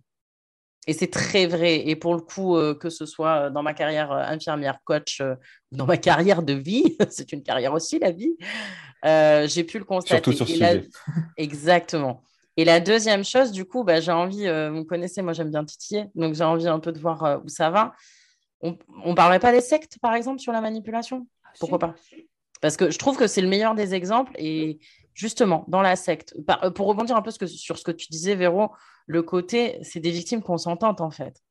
Et c'est très vrai. Et pour le coup, euh, que ce soit dans ma carrière euh, infirmière, coach, euh, dans ma carrière de vie, c'est une carrière aussi, la vie, euh, j'ai pu le constater. Surtout sur ce la- sujet. Exactement. Et la deuxième chose, du coup, bah, j'ai envie, euh, vous me connaissez, moi j'aime bien titiller, donc j'ai envie un peu de voir euh, où ça va. On ne parlerait pas des sectes, par exemple, sur la manipulation? Pourquoi pas? Parce que je trouve que c'est le meilleur des exemples. Et justement, dans la secte, par- euh, pour rebondir un peu sur ce que tu disais, Véro, le côté, c'est des victimes consentantes, en fait.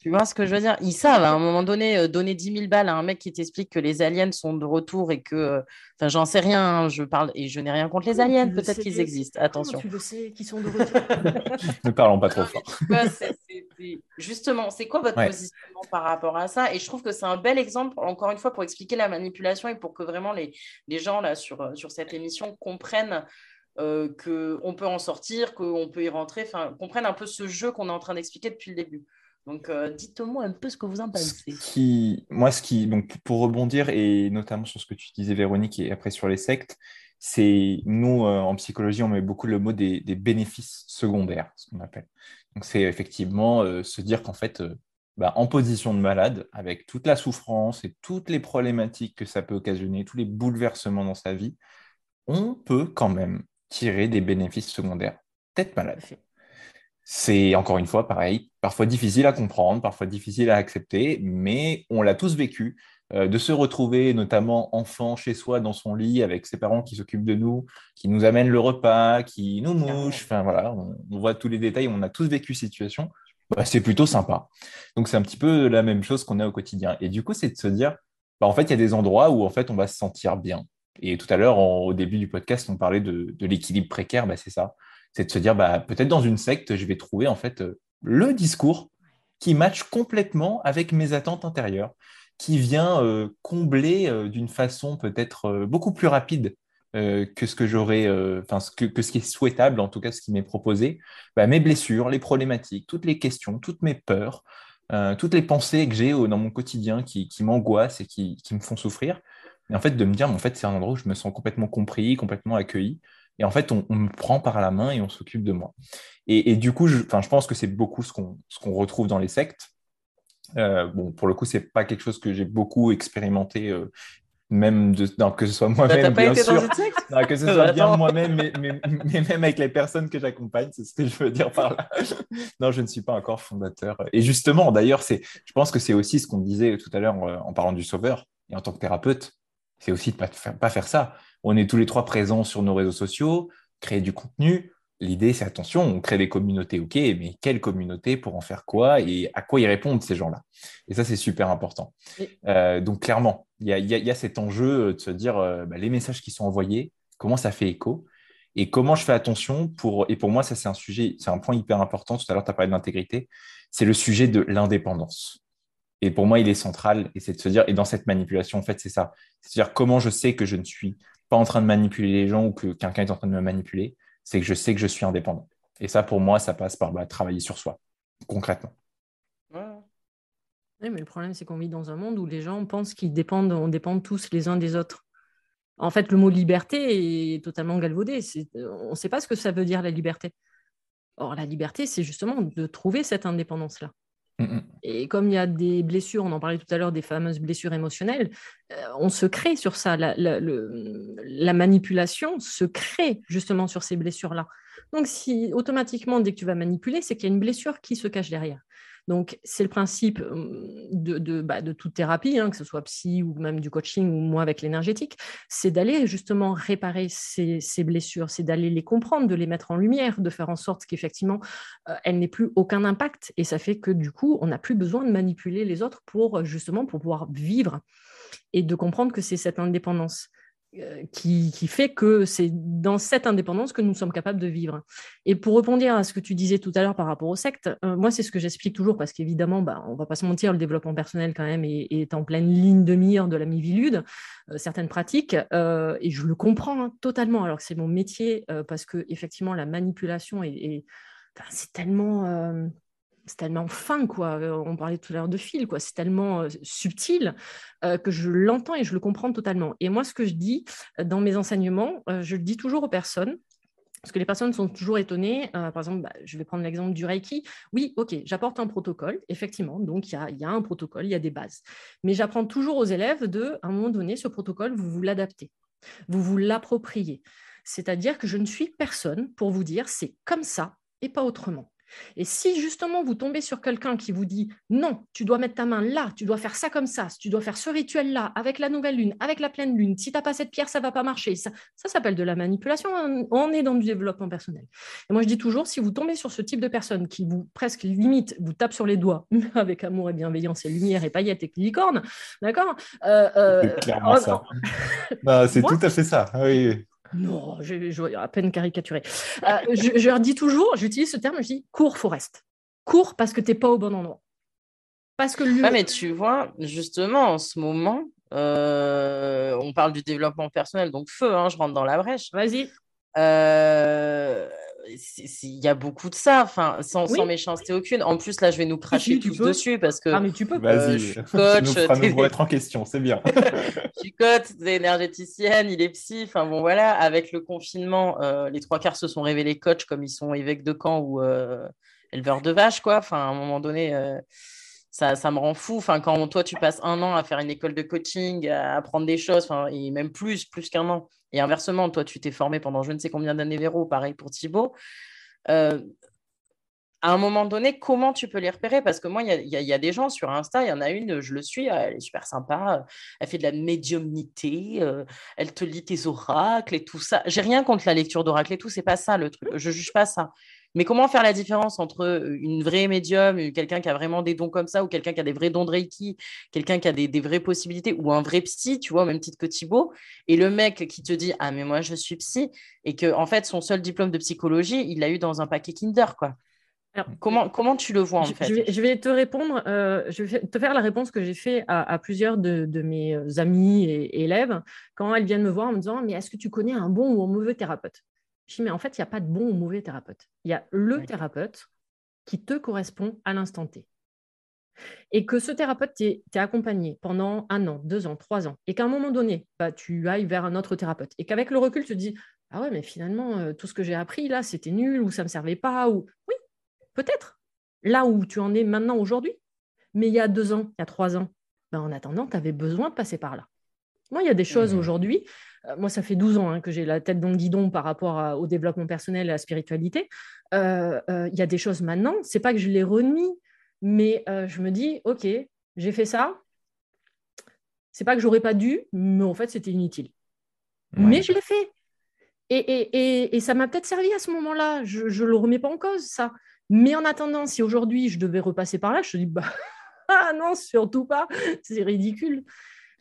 Tu vois ce que je veux dire? Ils savent, à un moment donné, euh, donner 10 000 balles à un mec qui t'explique que les aliens sont de retour et que... euh, Enfin, j'en sais rien, hein, je parle... Et je n'ai rien contre les aliens, peut-être qu'ils existent, attention. tu le sais qu'ils sont de retour Ne parlons pas trop fort. Justement, c'est quoi votre Ouais. positionnement par rapport à ça? Et je trouve que c'est un bel exemple, encore une fois, pour expliquer la manipulation et pour que vraiment les, les gens là sur, euh, sur cette émission comprennent euh, qu'on peut en sortir, qu'on peut y rentrer, enfin, comprennent un peu ce jeu qu'on est en train d'expliquer depuis le début. Donc, euh, dites-moi un peu ce que vous en pensez. Ce qui, moi, ce qui, donc, pour rebondir, et notamment sur ce que tu disais, Véronique, et après sur les sectes, c'est nous, euh, en psychologie, on met beaucoup le mot des, des bénéfices secondaires, ce qu'on appelle. Donc, c'est effectivement euh, se dire qu'en fait, bah, en position de malade, avec toute la souffrance et toutes les problématiques que ça peut occasionner, tous les bouleversements dans sa vie, on peut quand même tirer des bénéfices secondaires d'être malade. C'est encore une fois pareil, parfois difficile à comprendre, parfois difficile à accepter, mais on l'a tous vécu. euh, de se retrouver, notamment enfant chez soi dans son lit avec ses parents qui s'occupent de nous, qui nous amènent le repas, qui nous mouchent, enfin voilà, on, on voit tous les détails, on a tous vécu cette situation. Bah, c'est plutôt sympa. Donc c'est un petit peu la même chose qu'on a au quotidien. Et du coup, c'est de se dire, bah, en fait, il y a des endroits où en fait on va se sentir bien. Et tout à l'heure, au début du podcast, on parlait de, de l'équilibre précaire, bah, c'est ça c'est de se dire bah, peut-être dans une secte, je vais trouver en fait euh, le discours qui matche complètement avec mes attentes intérieures, qui vient euh, combler euh, d'une façon peut-être beaucoup plus rapide que ce que j'aurais, enfin que, ce qui est souhaitable, en tout cas ce qui m'est proposé, bah, mes blessures, les problématiques, toutes les questions, toutes mes peurs, toutes les pensées que j'ai dans mon quotidien qui, m'angoissent et qui, me font souffrir. Et en fait, de me dire, en fait, c'est un endroit où je me sens complètement compris, complètement accueilli. Et en fait, on, on me prend par la main et on s'occupe de moi. Et, et du coup, je, je pense que c'est beaucoup ce qu'on qu'on retrouve dans les sectes. Euh, bon, pour le coup, c'est pas quelque chose que j'ai beaucoup expérimenté, euh, même de, non, que ce soit Bah, moi-même, pas bien été dans sûr. Non, que ce soit bien Attends. moi-même, mais, mais, mais même avec les personnes que j'accompagne, c'est ce que je veux dire par là. non, je ne suis pas encore fondateur. Et justement, d'ailleurs, c'est, je pense que c'est aussi ce qu'on disait tout à l'heure euh, en parlant du sauveur. Et en tant que thérapeute, c'est aussi de ne pas, faire- pas faire ça. On est tous les trois présents sur nos réseaux sociaux, créer du contenu. L'idée, c'est attention, on crée des communautés, ok, mais quelle communauté pour en faire quoi et à quoi ils répondent ces gens-là? Et ça, c'est super important. Euh, donc, clairement, il y a, y y cet enjeu de se dire euh, bah, les messages qui sont envoyés, comment ça fait écho et comment je fais attention pour. Et pour moi, ça, c'est un sujet, c'est un point hyper important. Tout à l'heure, tu as parlé de l'intégrité. C'est le sujet de l'indépendance. Et pour moi, il est central. Et c'est de se dire, et dans cette manipulation, en fait, c'est ça. C'est-à-dire comment je sais que je ne suis pas en train de manipuler les gens ou que quelqu'un est en train de me manipuler. C'est que je sais que je suis indépendant. Et ça, pour moi, ça passe par bah, travailler sur soi, concrètement. Ouais. Oui, mais le problème, c'est qu'on vit dans un monde où les gens pensent qu'ils dépendent, on dépend tous les uns des autres. En fait, le mot liberté est totalement galvaudé. On ne sait pas ce que ça veut dire la liberté. Or, la liberté, c'est justement de trouver cette indépendance-là. Et comme il y a des blessures, on en parlait tout à l'heure, des fameuses blessures émotionnelles, euh, on se crée sur ça. La, la manipulation se crée justement sur ces blessures-là. Donc, si automatiquement, dès que tu vas manipuler, c'est qu'il y a une blessure qui se cache derrière. Donc, c'est le principe de, de, bah, de toute thérapie, hein, que ce soit psy ou même du coaching ou moi avec l'énergétique, c'est d'aller justement réparer ces, blessures, c'est d'aller les comprendre, de les mettre en lumière, de faire en sorte qu'effectivement, euh, elles n'aient plus aucun impact. Et ça fait que du coup, on n'a plus besoin de manipuler les autres pour justement pouvoir vivre et de comprendre que c'est cette indépendance. Euh, qui, fait que c'est dans cette indépendance que nous sommes capables de vivre. Et pour répondre à ce que tu disais tout à l'heure par rapport aux sectes, euh, moi, c'est ce que j'explique toujours, parce qu'évidemment, bah, on va pas se mentir, le développement personnel, quand même, est, en pleine ligne de mire de la Mivilude, euh, certaines pratiques, et je le comprends hein, totalement, alors que c'est mon métier, parce que effectivement, la manipulation est, c'est tellement c'est tellement fin, quoi. Euh, on parlait tout à l'heure de fil, quoi. C'est tellement euh, subtil euh, que je l'entends et je le comprends totalement. Et moi, ce que je dis dans mes enseignements, je le dis toujours aux personnes. Parce que les personnes sont toujours étonnées. par exemple, bah, je vais prendre l'exemple du Reiki. Oui, ok, j'apporte un protocole, effectivement. Donc, il y a, un protocole, il y a des bases. Mais j'apprends toujours aux élèves de, à un moment donné, ce protocole, vous vous l'adaptez. Vous vous l'appropriez. C'est-à-dire que je ne suis personne pour vous dire c'est comme ça et pas autrement. Et si justement vous tombez sur quelqu'un qui vous dit non, tu dois mettre ta main là, tu dois faire ça comme ça, tu dois faire ce rituel-là, avec la nouvelle lune, avec la pleine lune, si tu n'as pas cette pierre, ça ne va pas marcher. Ça, ça s'appelle de la manipulation. On est dans du développement personnel. Et moi, je dis toujours, si vous tombez sur ce type de personne qui vous presque limite vous tape sur les doigts avec amour et bienveillance et lumière et paillettes et licorne, d'accord euh, euh, C'est clairement ça. C'est tout à fait ça. Oui. Non, je, je, à peine caricaturé. Euh, je, leur dis toujours, j'utilise ce terme, je dis cours Forest. Cours parce que tu n'es pas au bon endroit. Parce que lui... mais tu vois, justement, en ce moment, euh, on parle du développement personnel, donc feu, hein, je rentre dans la brèche. Vas-y. Euh, il y a beaucoup de ça, enfin, sans, méchanceté aucune. En plus, là, je vais nous cracher tous dessus parce que. Ah, mais tu peux. Vas-y, euh, coach, nous être en question, c'est bien. je suis coach, énergéticienne, il est psy. Enfin, bon, voilà, avec le confinement, euh, les trois quarts se sont révélés coach comme ils sont évêques de camp ou euh, éleveurs de vaches, quoi. Enfin, à un moment donné. Ça, ça, me rend fou. Enfin, quand toi, tu passes un an à faire une école de coaching, à apprendre des choses, et même plus, plus qu'un an, et inversement, toi, tu t'es formé pendant je ne sais combien d'années Véro, pareil pour Thibaut. Euh, à un moment donné, comment tu peux les repérer? Parce que moi, il y, a des gens sur Insta, il y en a une, je le suis, elle est super sympa, elle fait de la médiumnité, euh, elle te lit tes oracles et tout ça. J'ai rien contre la lecture d'oracles et tout, c'est pas ça le truc, je juge pas ça. Mais comment faire la différence entre euh, une vraie médium, euh, quelqu'un qui a vraiment des dons comme ça, ou quelqu'un qui a des vrais dons de Reiki, quelqu'un qui a des, vraies possibilités, ou un vrai psy, tu vois, au même titre que Thibaut, et le mec qui te dit Ah, mais moi, je suis psy, et que, en fait, son seul diplôme de psychologie, il l'a eu dans un paquet Kinder, quoi. comment, comment tu le vois en fait je vais, te répondre, euh, je vais te faire la réponse que j'ai fait à, plusieurs de, mes amis et élèves quand elles viennent me voir en me disant Mais est-ce que tu connais un bon ou un mauvais thérapeute? Je dis, mais en fait, il n'y a pas de bon ou mauvais thérapeute. Il y a le thérapeute qui te correspond à l'instant T. Et que ce thérapeute t'est accompagné pendant un an, deux ans, trois ans, et qu'à un moment donné, bah, tu ailles vers un autre thérapeute, et qu'avec le recul, tu te dis, ah ouais, mais finalement, euh, tout ce que j'ai appris là, c'était nul, ou ça ne me servait pas, ou oui, peut-être, là où tu en es maintenant aujourd'hui, mais il y a deux ans, il y a trois ans, bah, en attendant, tu avais besoin de passer par là. Moi, il y a des choses aujourd'hui, moi, ça fait 12 ans hein, que j'ai la tête dans le guidon par rapport au développement personnel et à la spiritualité. Euh, euh, il y a des choses maintenant, c'est pas que je les remis, mais je me dis, OK, j'ai fait ça. C'est pas que j'aurais pas dû, mais en fait, c'était inutile. Mais je l'ai fait. Et, ça m'a peut-être servi à ce moment-là. Je ne le remets pas en cause, ça. Mais en attendant, si aujourd'hui je devais repasser par là, je te dis, bah, ah non, surtout pas, c'est ridicule.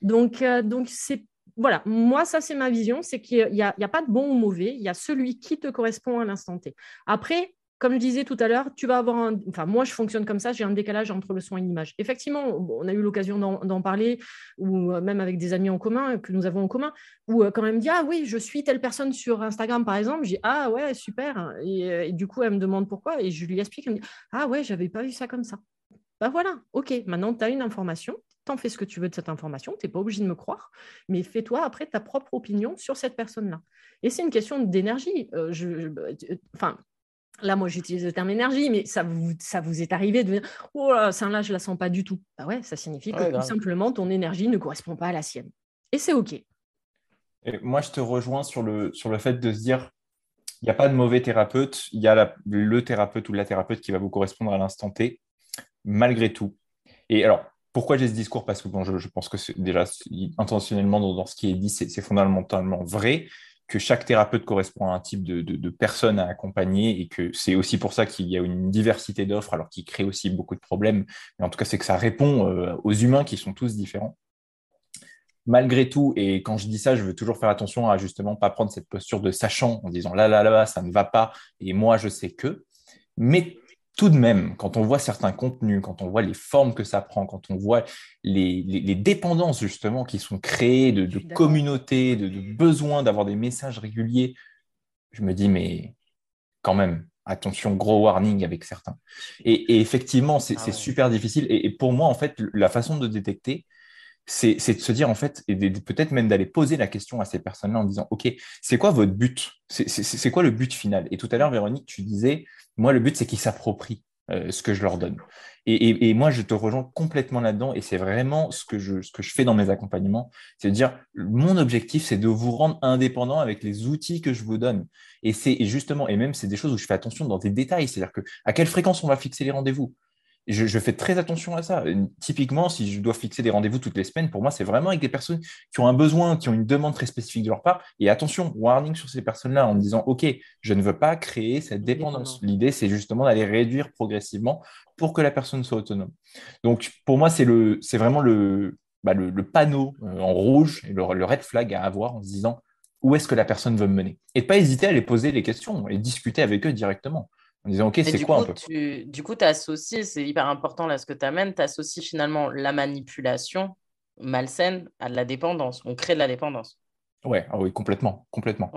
Donc, donc c'est voilà, moi, ça, c'est ma vision, c'est qu'il n'y a, pas de bon ou mauvais, il y a celui qui te correspond à l'instant T. Après, comme je disais tout à l'heure, tu vas avoir un... Enfin, moi, je fonctionne comme ça, j'ai un décalage entre le son et l'image. Effectivement, on a eu l'occasion d'en parler, ou euh, même avec des amis en commun, que nous avons en commun, où euh, quand même dit, ah oui, je suis telle personne sur Instagram, par exemple, dis, ah ouais, super. Et, euh, et, du coup, elle me demande pourquoi, et je lui explique, elle me dit, ah ouais, j'avais pas vu ça comme ça. Ben voilà, ok, maintenant tu as une information, t'en fais ce que tu veux de cette information, tu n'es pas obligé de me croire, mais fais-toi après ta propre opinion sur cette personne-là. Et c'est une question d'énergie. Euh, je, bah, enfin, là, moi, j'utilise le terme énergie, mais ça vous, ça vous est arrivé de dire Oh là, là, je la sens pas du tout. Bah ouais, ça signifie que tout simplement, ton énergie ne correspond pas à la sienne. Et c'est OK. Et moi, je te rejoins sur le, sur le fait de se dire il n'y a pas de mauvais thérapeute, il y a le thérapeute ou la thérapeute qui va vous correspondre à l'instant T, malgré tout. Et alors, pourquoi j'ai ce discours? Parce que bon, je, pense que déjà, intentionnellement, dans, ce qui est dit, c'est fondamentalement vrai que chaque thérapeute correspond à un type de, personne à accompagner et que c'est aussi pour ça qu'il y a une diversité d'offres, alors qui crée aussi beaucoup de problèmes. Mais en tout cas, c'est que ça répond euh, aux humains qui sont tous différents. malgré tout, et quand je dis ça, je veux toujours faire attention à justement pas prendre cette posture de sachant en disant là, là, là, ça ne va pas, et moi, je sais que. Mais tout de même, quand on voit certains contenus, quand on voit les formes que ça prend, quand on voit les, dépendances justement qui sont créées de, communautés, de, besoins d'avoir des messages réguliers, je me dis, mais quand même, attention, gros warning avec certains. Et, effectivement, c'est ah super difficile. Et, pour moi, en fait, la façon de détecter, c'est de se dire, en fait, et peut-être même d'aller poser la question à ces personnes-là en disant, OK, c'est quoi votre but? C'est quoi le but final? Et tout à l'heure, Véronique, tu disais, moi, le but, c'est qu'ils s'approprient euh, ce que je leur donne. Et, moi, je te rejoins complètement là-dedans, et c'est vraiment ce que, je, ce que je fais dans mes accompagnements, c'est de dire, mon objectif, c'est de vous rendre indépendant avec les outils que je vous donne. Et c'est justement, et même c'est des choses où je fais attention dans des détails, c'est-à-dire que à quelle fréquence on va fixer les rendez-vous? Je, fais très attention à ça. Typiquement, si je dois fixer des rendez-vous toutes les semaines, pour moi, c'est vraiment avec des personnes qui ont un besoin, qui ont une demande très spécifique de leur part. Et attention, warning sur ces personnes-là en disant, OK, je ne veux pas créer cette dépendance. L'idée, c'est justement d'aller réduire progressivement pour que la personne soit autonome. Donc, pour moi, c'est vraiment le, bah, le, panneau euh, en rouge, et le, red flag à avoir en se disant, où est-ce que la personne veut me mener? Et pas hésiter à les poser les questions et discuter avec eux directement en disant, OK, c'est quoi un peu? tu, Du coup, tu associes, c'est hyper important là ce que tu amènes, tu associes finalement la manipulation malsaine à de la dépendance. On crée de la dépendance. Ouais, ah oui, complètement, complètement.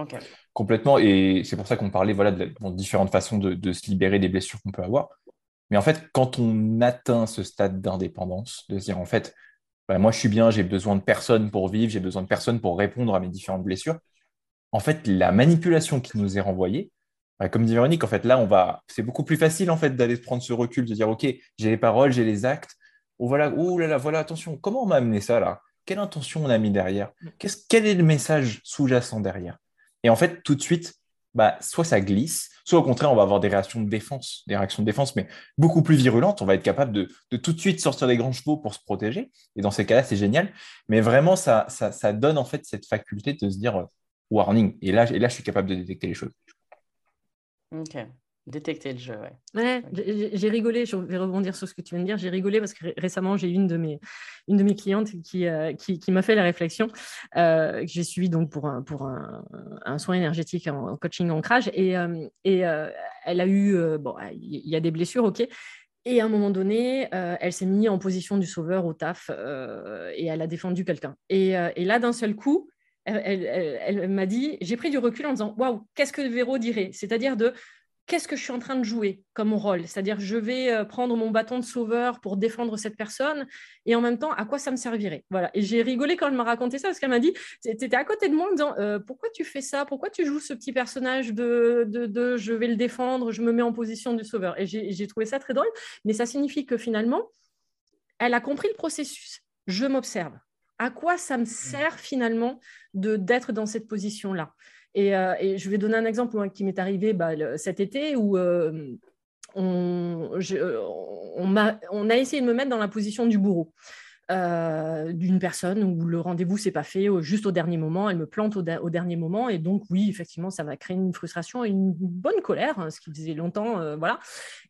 Complètement, et c'est pour ça qu'on parlait voilà, de, différentes façons de, se libérer des blessures qu'on peut avoir. Mais en fait, quand on atteint ce stade d'indépendance, de se dire en fait, bah, moi je suis bien, j'ai besoin de personne pour vivre, j'ai besoin de personne pour répondre à mes différentes blessures, en fait, la manipulation qui nous est renvoyée, comme dit Véronique, en fait, là, on va, c'est beaucoup plus facile en fait d'aller prendre ce recul, de dire, ok, j'ai les paroles, j'ai les actes. Oh voilà, oh là là, voilà, attention, comment on m'a amené ça là? Quelle intention on a mis derrière? Quel est le message sous-jacent derrière? Et en fait, tout de suite, bah, soit ça glisse, soit au contraire, on va avoir des réactions de défense, des réactions de défense, mais beaucoup plus virulentes. On va être capable de, tout de suite sortir des grands chevaux pour se protéger. Et dans ces cas-là, c'est génial. Mais vraiment, ça, ça, donne en fait cette faculté de se dire euh, warning. Et là, et là, je suis capable de détecter les choses. Ok. Détecter le jeu, ouais. Ouais, j'ai rigolé, je vais rebondir sur ce que tu viens de dire, j'ai rigolé parce que récemment, j'ai une de mes, une de mes clientes qui, euh, qui, qui m'a fait la réflexion, euh, que j'ai suivi donc pour un, pour un, un soin énergétique en, coaching ancrage, et, euh, et elle a eu, bon, il y a des blessures, ok, et à un moment donné, elle s'est mise en position du sauveur au taf et elle a défendu quelqu'un. Et, et, là, d'un seul coup, elle, m'a dit, j'ai pris du recul en disant, waouh, qu'est-ce que Véro dirait? C'est-à-dire de qu'est-ce que je suis en train de jouer comme rôle? C'est-à-dire, je vais euh, prendre mon bâton de sauveur pour défendre cette personne et en même temps, à quoi ça me servirait? Voilà. Et j'ai rigolé quand elle m'a raconté ça parce qu'elle m'a dit, tu étais à côté de moi en disant, euh, pourquoi tu fais ça? Pourquoi tu joues ce petit personnage de, de, je vais le défendre, je me mets en position du sauveur? Et j'ai trouvé ça très drôle, mais ça signifie que finalement, elle a compris le processus. Je m'observe à quoi ça me mmh. sert finalement de d'être dans cette position-là euh, et, je vais donner un exemple qui m'est arrivé bah, cet été où euh, on, on, a, on, a, essayé de me mettre dans la position du bourreau. Euh, d'une personne où le rendez-vous s'est pas fait juste au dernier moment, elle me plante au, dernier moment et donc oui effectivement ça va créer une frustration et une bonne colère, hein, ce qui faisait longtemps, euh, voilà.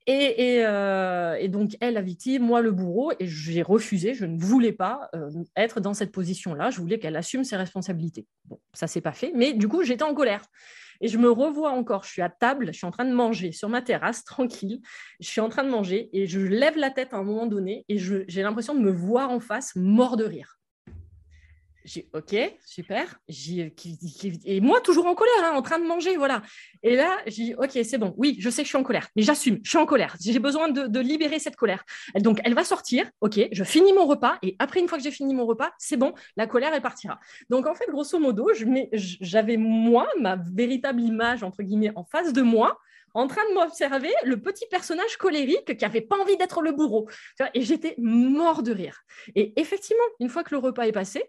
Euh, et, donc elle la victime, moi le bourreau et j'ai refusé, je ne voulais pas être dans cette position-là, je voulais qu'elle assume ses responsabilités. Bon, ça s'est pas fait, mais du coup j'étais en colère. Et je me revois encore, je suis à table, je suis en train de manger sur ma terrasse, tranquille. Je suis en train de manger et je lève la tête à un moment donné et j'ai l'impression de me voir en face, mort de rire. J'ai OK, super. et moi, toujours en colère, hein, en train de manger, voilà. Et là, j'ai dit OK, c'est bon. Oui, je sais que je suis en colère, mais j'assume, je suis en colère. J'ai besoin de, libérer cette colère. donc, elle va sortir. OK, je finis mon repas. Et après, une fois que j'ai fini mon repas, c'est bon, la colère, elle partira. Donc, en fait, grosso modo, j'avais moi, ma véritable image, entre guillemets, en face de moi, en train de m'observer le petit personnage colérique qui avait pas envie d'être le bourreau. Et j'étais mort de rire. Et effectivement, une fois que le repas est passé,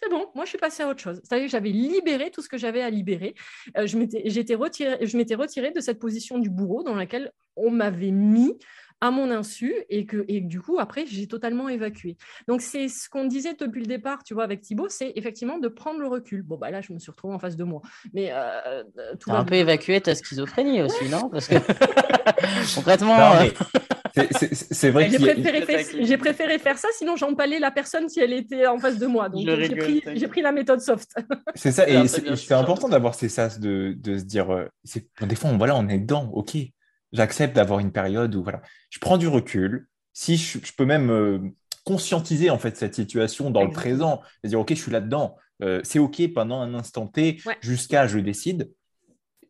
c'est bon, moi je suis passée à autre chose. C'est-à-dire que j'avais libéré tout ce que j'avais à libérer. Euh, je m'étais retirée retiré de cette position du bourreau dans laquelle on m'avait mis à mon insu et que et du coup après j'ai totalement évacué. Donc c'est ce qu'on disait depuis le départ, tu vois, avec Thibaut, c'est effectivement de prendre le recul. Bon bah là je me suis retrouvée en face de moi, mais euh, tout un peu évacué ta schizophrénie aussi, non? Parce que concrètement. Euh, C'est vrai J'ai préféré, préféré, faire ça, sinon j'empalais la personne si elle était en face de moi. Donc j'ai pris, pris, la méthode soft. C'est ça, et c'est important d'avoir ces sas de, de, se dire, euh, des fois, on, voilà, on est dedans, ok, j'accepte d'avoir une période où voilà, je prends du recul. Si je, peux même euh, conscientiser en fait cette situation dans le présent, c'est-à-dire ok, je suis là-dedans, euh, c'est ok pendant un instant T jusqu'à je décide.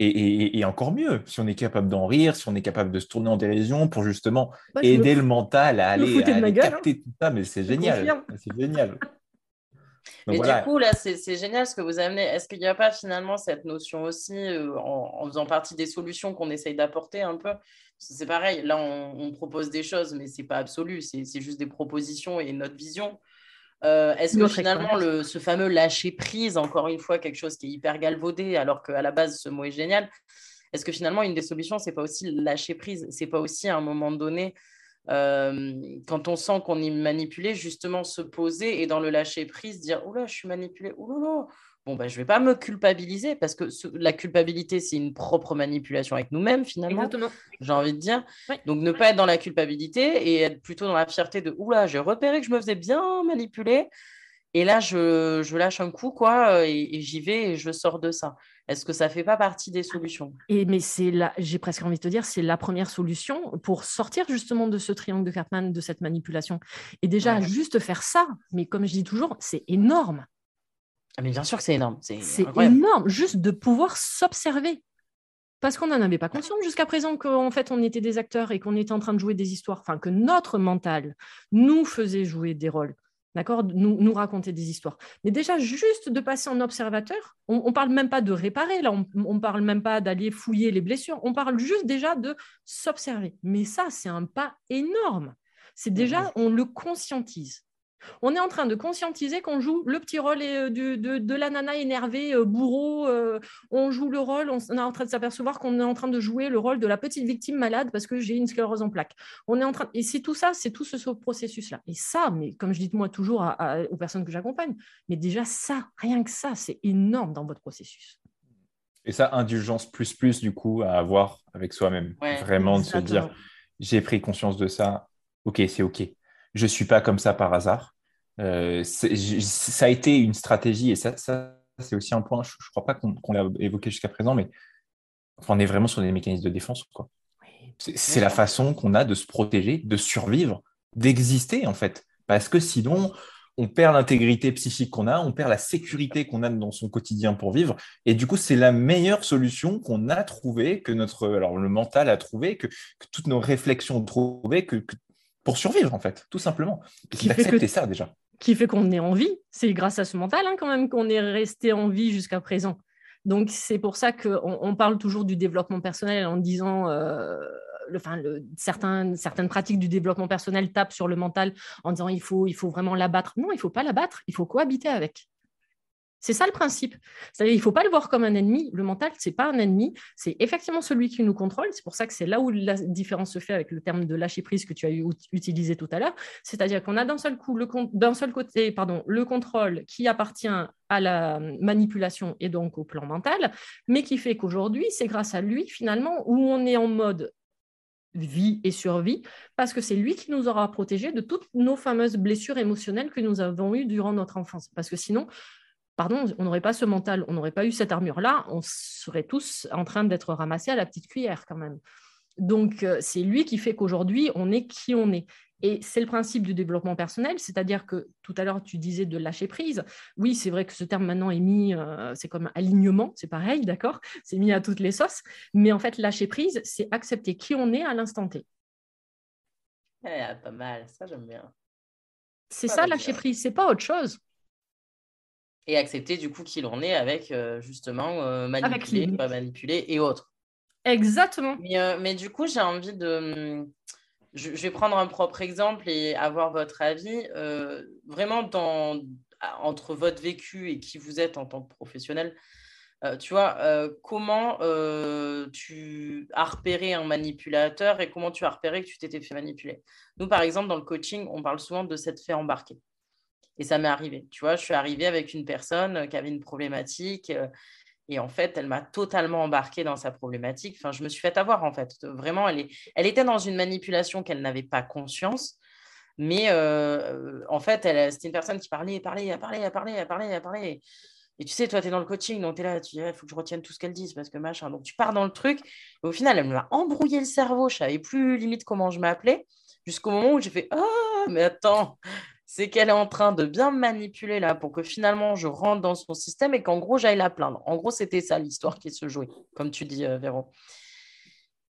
Et, encore mieux, si on est capable d'en rire, si on est capable de se tourner en dérision pour justement bah, aider le mental à aller, à capter hein. tout ça, mais c'est génial. C'est génial. mais du coup, là, c'est génial ce que vous amenez. Est-ce qu'il n'y a pas finalement cette notion aussi, euh, en, faisant partie des solutions qu'on essaye d'apporter un peu? C'est pareil, là, on, propose des choses, mais ce n'est pas absolu, c'est juste des propositions et notre vision. Euh, est-ce que finalement, le, ce fameux lâcher prise, encore une fois, quelque chose qui est hyper galvaudé, alors qu'à la base, ce mot est génial, est-ce que finalement, une des solutions, c'est pas aussi lâcher prise? C'est pas aussi à un moment donné, euh, quand on sent qu'on est manipulé, justement se poser et dans le lâcher prise, dire Oula, je suis manipulé, oula, bon, ben, je ne vais pas me culpabiliser parce que la culpabilité, c'est une propre manipulation avec nous-mêmes, finalement. J'ai envie de dire. Donc, ne pas être dans la culpabilité et être plutôt dans la fierté de Oula, j'ai repéré que je me faisais bien manipuler. Et là, je, je lâche un coup, quoi, et, j'y vais et je sors de ça. Est-ce que ça fait pas partie des solutions? Et mais c'est là, j'ai presque envie de te dire, c'est la première solution pour sortir justement de ce triangle de Cartman, de cette manipulation. Et déjà, juste faire ça, mais comme je dis toujours, c'est énorme. Ah, mais bien sûr que c'est énorme. C'est énorme, juste de pouvoir s'observer. Parce qu'on n'en avait pas conscience jusqu'à présent qu'en fait on était des acteurs et qu'on était en train de jouer des histoires, enfin que notre mental nous faisait jouer des rôles, d'accord, nous, nous raconter des histoires. Mais déjà juste de passer en observateur, on, ne parle même pas de réparer, là, on, ne parle même pas d'aller fouiller les blessures, on parle juste déjà de s'observer. Mais ça, c'est un pas énorme. C'est déjà, on le conscientise. On est en train de conscientiser qu'on joue le petit rôle euh, de, la nana énervée, euh, bourreau. Euh, on joue le rôle, on, est en train de s'apercevoir qu'on est en train de jouer le rôle de la petite victime malade parce que j'ai une sclérose en plaques. On est en train, et c'est tout ça, c'est tout ce, processus-là. Et ça, mais comme je dis moi toujours aux personnes que j'accompagne, mais déjà ça, rien que ça, c'est énorme dans votre processus. Et ça, indulgence plus plus du coup à avoir avec soi-même. Vraiment de se dire, j'ai pris conscience de ça. Ok, c'est ok je ne suis pas comme ça par hasard. Euh, ça a été une stratégie, et ça, c'est aussi un point, je ne crois pas qu'on l'a évoqué jusqu'à présent, mais on est vraiment sur des mécanismes de défense. C'est la façon qu'on a de se protéger, de survivre, d'exister, en fait. Parce que sinon, on perd l'intégrité psychique qu'on a, on perd la sécurité qu'on a dans son quotidien pour vivre. Et du coup, c'est la meilleure solution qu'on a trouvée, que notre, alors le mental a trouvé, que, toutes nos réflexions ont trouvé, que pour survivre, en fait, tout simplement. Qui fait ça déjà. Qui fait qu'on est en vie. C'est grâce à ce mental, hein, quand même, qu'on est resté en vie jusqu'à présent. Donc, c'est pour ça qu'on on parle toujours du développement personnel en disant. Euh, le, enfin, le, certains, certaines pratiques du développement personnel tapent sur le mental en disant il faut, il faut vraiment l'abattre. Non, il ne faut pas l'abattre, il faut cohabiter avec. C'est ça le principe. C'est-à-dire il ne faut pas le voir comme un ennemi. Le mental, ce n'est pas un ennemi, c'est effectivement celui qui nous contrôle. C'est pour ça que c'est là où la différence se fait avec le terme de lâcher prise que tu as utilisé tout à l'heure. C'est-à-dire qu'on a d'un seul, coup, d'un seul côté pardon, le contrôle qui appartient à la manipulation et donc au plan mental, mais qui fait qu'aujourd'hui, c'est grâce à lui finalement où on est en mode vie et survie, parce que c'est lui qui nous aura protégés de toutes nos fameuses blessures émotionnelles que nous avons eues durant notre enfance. Parce que sinon, pardon, on n'aurait pas ce mental, on n'aurait pas eu cette armure-là, on serait tous en train d'être ramassés à la petite cuillère quand même. Donc, euh, c'est lui qui fait qu'aujourd'hui, on est qui on est. Et c'est le principe du développement personnel, c'est-à-dire que tout à l'heure, tu disais de lâcher prise. Oui, c'est vrai que ce terme maintenant est mis, euh, c'est comme alignement, c'est pareil, d'accord C'est mis à toutes les sauces. Mais en fait, lâcher prise, c'est accepter qui on est à l'instant T. Eh, pas mal, ça j'aime bien. C'est ça, lâcher prise, c'est pas autre chose et accepter du coup qu'il en est avec euh, justement euh, manipuler, pas manipuler et autres. Exactement. Mais, euh, mais du coup, j'ai envie de. Je, vais prendre un propre exemple et avoir votre avis. vraiment, dans, entre votre vécu et qui vous êtes en tant que professionnel, tu vois, comment tu as repéré un manipulateur et comment tu as repéré que tu t'étais fait manipuler? Nous, par exemple, dans le coaching, on parle souvent de cette fait embarquer. Et ça m'est arrivé. Tu vois, je suis arrivée avec une personne euh, qui avait une problématique. Euh, Et en fait, elle m'a totalement embarquée dans sa problématique. Enfin, je me suis fait avoir, en fait. Vraiment, elle, est... elle était dans une manipulation qu'elle n'avait pas conscience. Mais euh, en fait, c'était une personne qui parlait, parlait, parlait, parlait, parlait, parlait. Et tu sais, toi, tu es dans le coaching, donc tu es là, tu dis, il faut que je retienne tout ce qu'elle dit, parce que machin. Donc tu pars dans le truc. Et au final, elle m'a embrouillé le cerveau. Je savais plus limite comment je m'appelais, jusqu'au moment où j'ai fait, ah, mais attends, c'est qu'elle est en train de bien me manipuler là pour que finalement je rentre dans son système et qu'en gros, j'aille la plaindre. En gros, c'était ça l'histoire qui se jouait, comme tu dis, euh, Véro.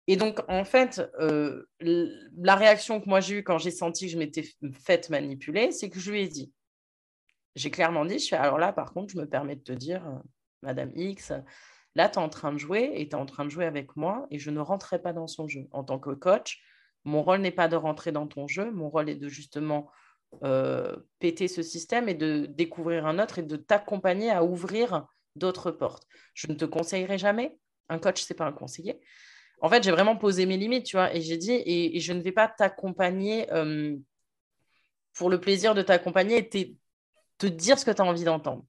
Et donc, en fait, euh, la réaction que moi j'ai eue quand j'ai senti que je m'étais faite manipuler, c'est que je lui ai dit, j'ai clairement dit, je fais, alors là, par contre, je me permets de te dire, euh, Madame X, là, tu es en train de jouer et tu es en train de jouer avec moi et je ne rentrerai pas dans son jeu. En tant que coach, mon rôle n'est pas de rentrer dans ton jeu, mon rôle est de justement euh, péter ce système et de découvrir un autre et de t'accompagner à ouvrir d'autres portes. Je ne te conseillerai jamais. Un coach, c'est pas un conseiller. En fait, j'ai vraiment posé mes limites, tu vois, et j'ai dit, et, je ne vais pas t'accompagner euh, pour le plaisir de t'accompagner et te dire ce que tu as envie d'entendre.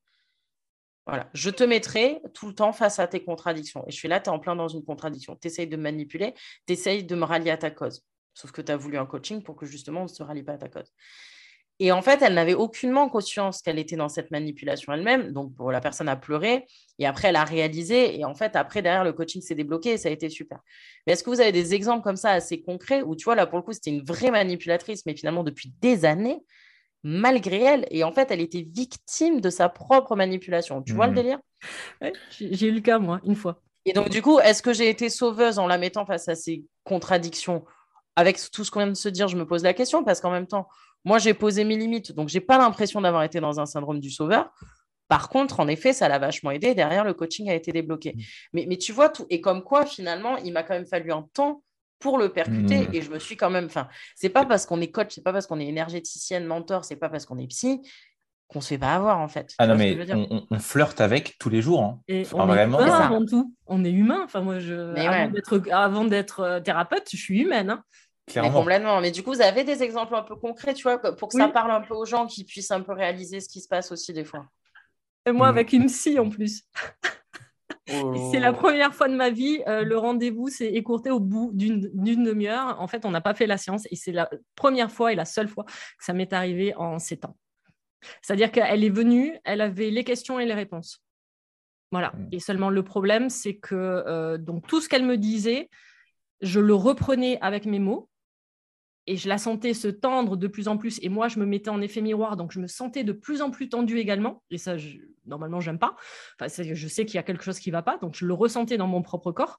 Voilà, je te mettrai tout le temps face à tes contradictions. Et je suis là, tu es en plein dans une contradiction. Tu essayes de me manipuler, tu essayes de me rallier à ta cause. Sauf que tu as voulu un coaching pour que justement on ne se rallie pas à ta cause. Et en fait, elle n'avait aucunement conscience qu'elle était dans cette manipulation elle-même. Donc, pour la personne a pleuré. Et après, elle a réalisé. Et en fait, après, derrière, le coaching s'est débloqué et ça a été super. Mais est-ce que vous avez des exemples comme ça assez concrets où, tu vois, là, pour le coup, c'était une vraie manipulatrice, mais finalement, depuis des années, malgré elle. Et en fait, elle était victime de sa propre manipulation. Tu vois le mmh. délire? J'ai eu le cas, moi, une fois. Et donc, du coup, est-ce que j'ai été sauveuse en la mettant face à ces contradictions? Avec tout ce qu'on vient de se dire, je me pose la question parce qu'en même temps, moi, j'ai posé mes limites, donc j'ai pas l'impression d'avoir été dans un syndrome du sauveur. Par contre, en effet, ça l'a vachement aidé. Derrière, le coaching a été débloqué. Mmh. Mais, mais tu vois, tout, et comme quoi, finalement, il m'a quand même fallu un temps pour le percuter mmh. et je me suis quand même enfin c'est pas parce qu'on est coach c'est pas parce qu'on est énergéticienne mentor c'est pas parce qu'on est psy qu'on se fait pas avoir en fait ah non mais on, flirte avec tous les jours hein. et on est humain avant tout on est humain enfin moi je avant d'être euh, thérapeute je suis humaine hein. Mais complètement. Mais du coup, vous avez des exemples un peu concrets, tu vois, pour que ça parle un peu aux gens qui puissent un peu réaliser ce qui se passe aussi des fois. Et moi, avec une psy en plus. Oh. C'est la première fois de ma vie, euh, le rendez-vous s'est écourté au bout d'une demi-heure. En fait, on n'a pas fait la séance et c'est la première fois et la seule fois que ça m'est arrivé en sept ans. C'est-à-dire qu'elle est venue, elle avait les questions et les réponses. Voilà. Mm. Et seulement le problème, c'est que euh, donc tout ce qu'elle me disait, je le reprenais avec mes mots et je la sentais se tendre de plus en plus. Et moi, je me mettais en effet miroir, donc je me sentais de plus en plus tendue également. Et ça, je, normalement, j'aime pas. Enfin, je sais qu'il y a quelque chose qui va pas, donc je le ressentais dans mon propre corps.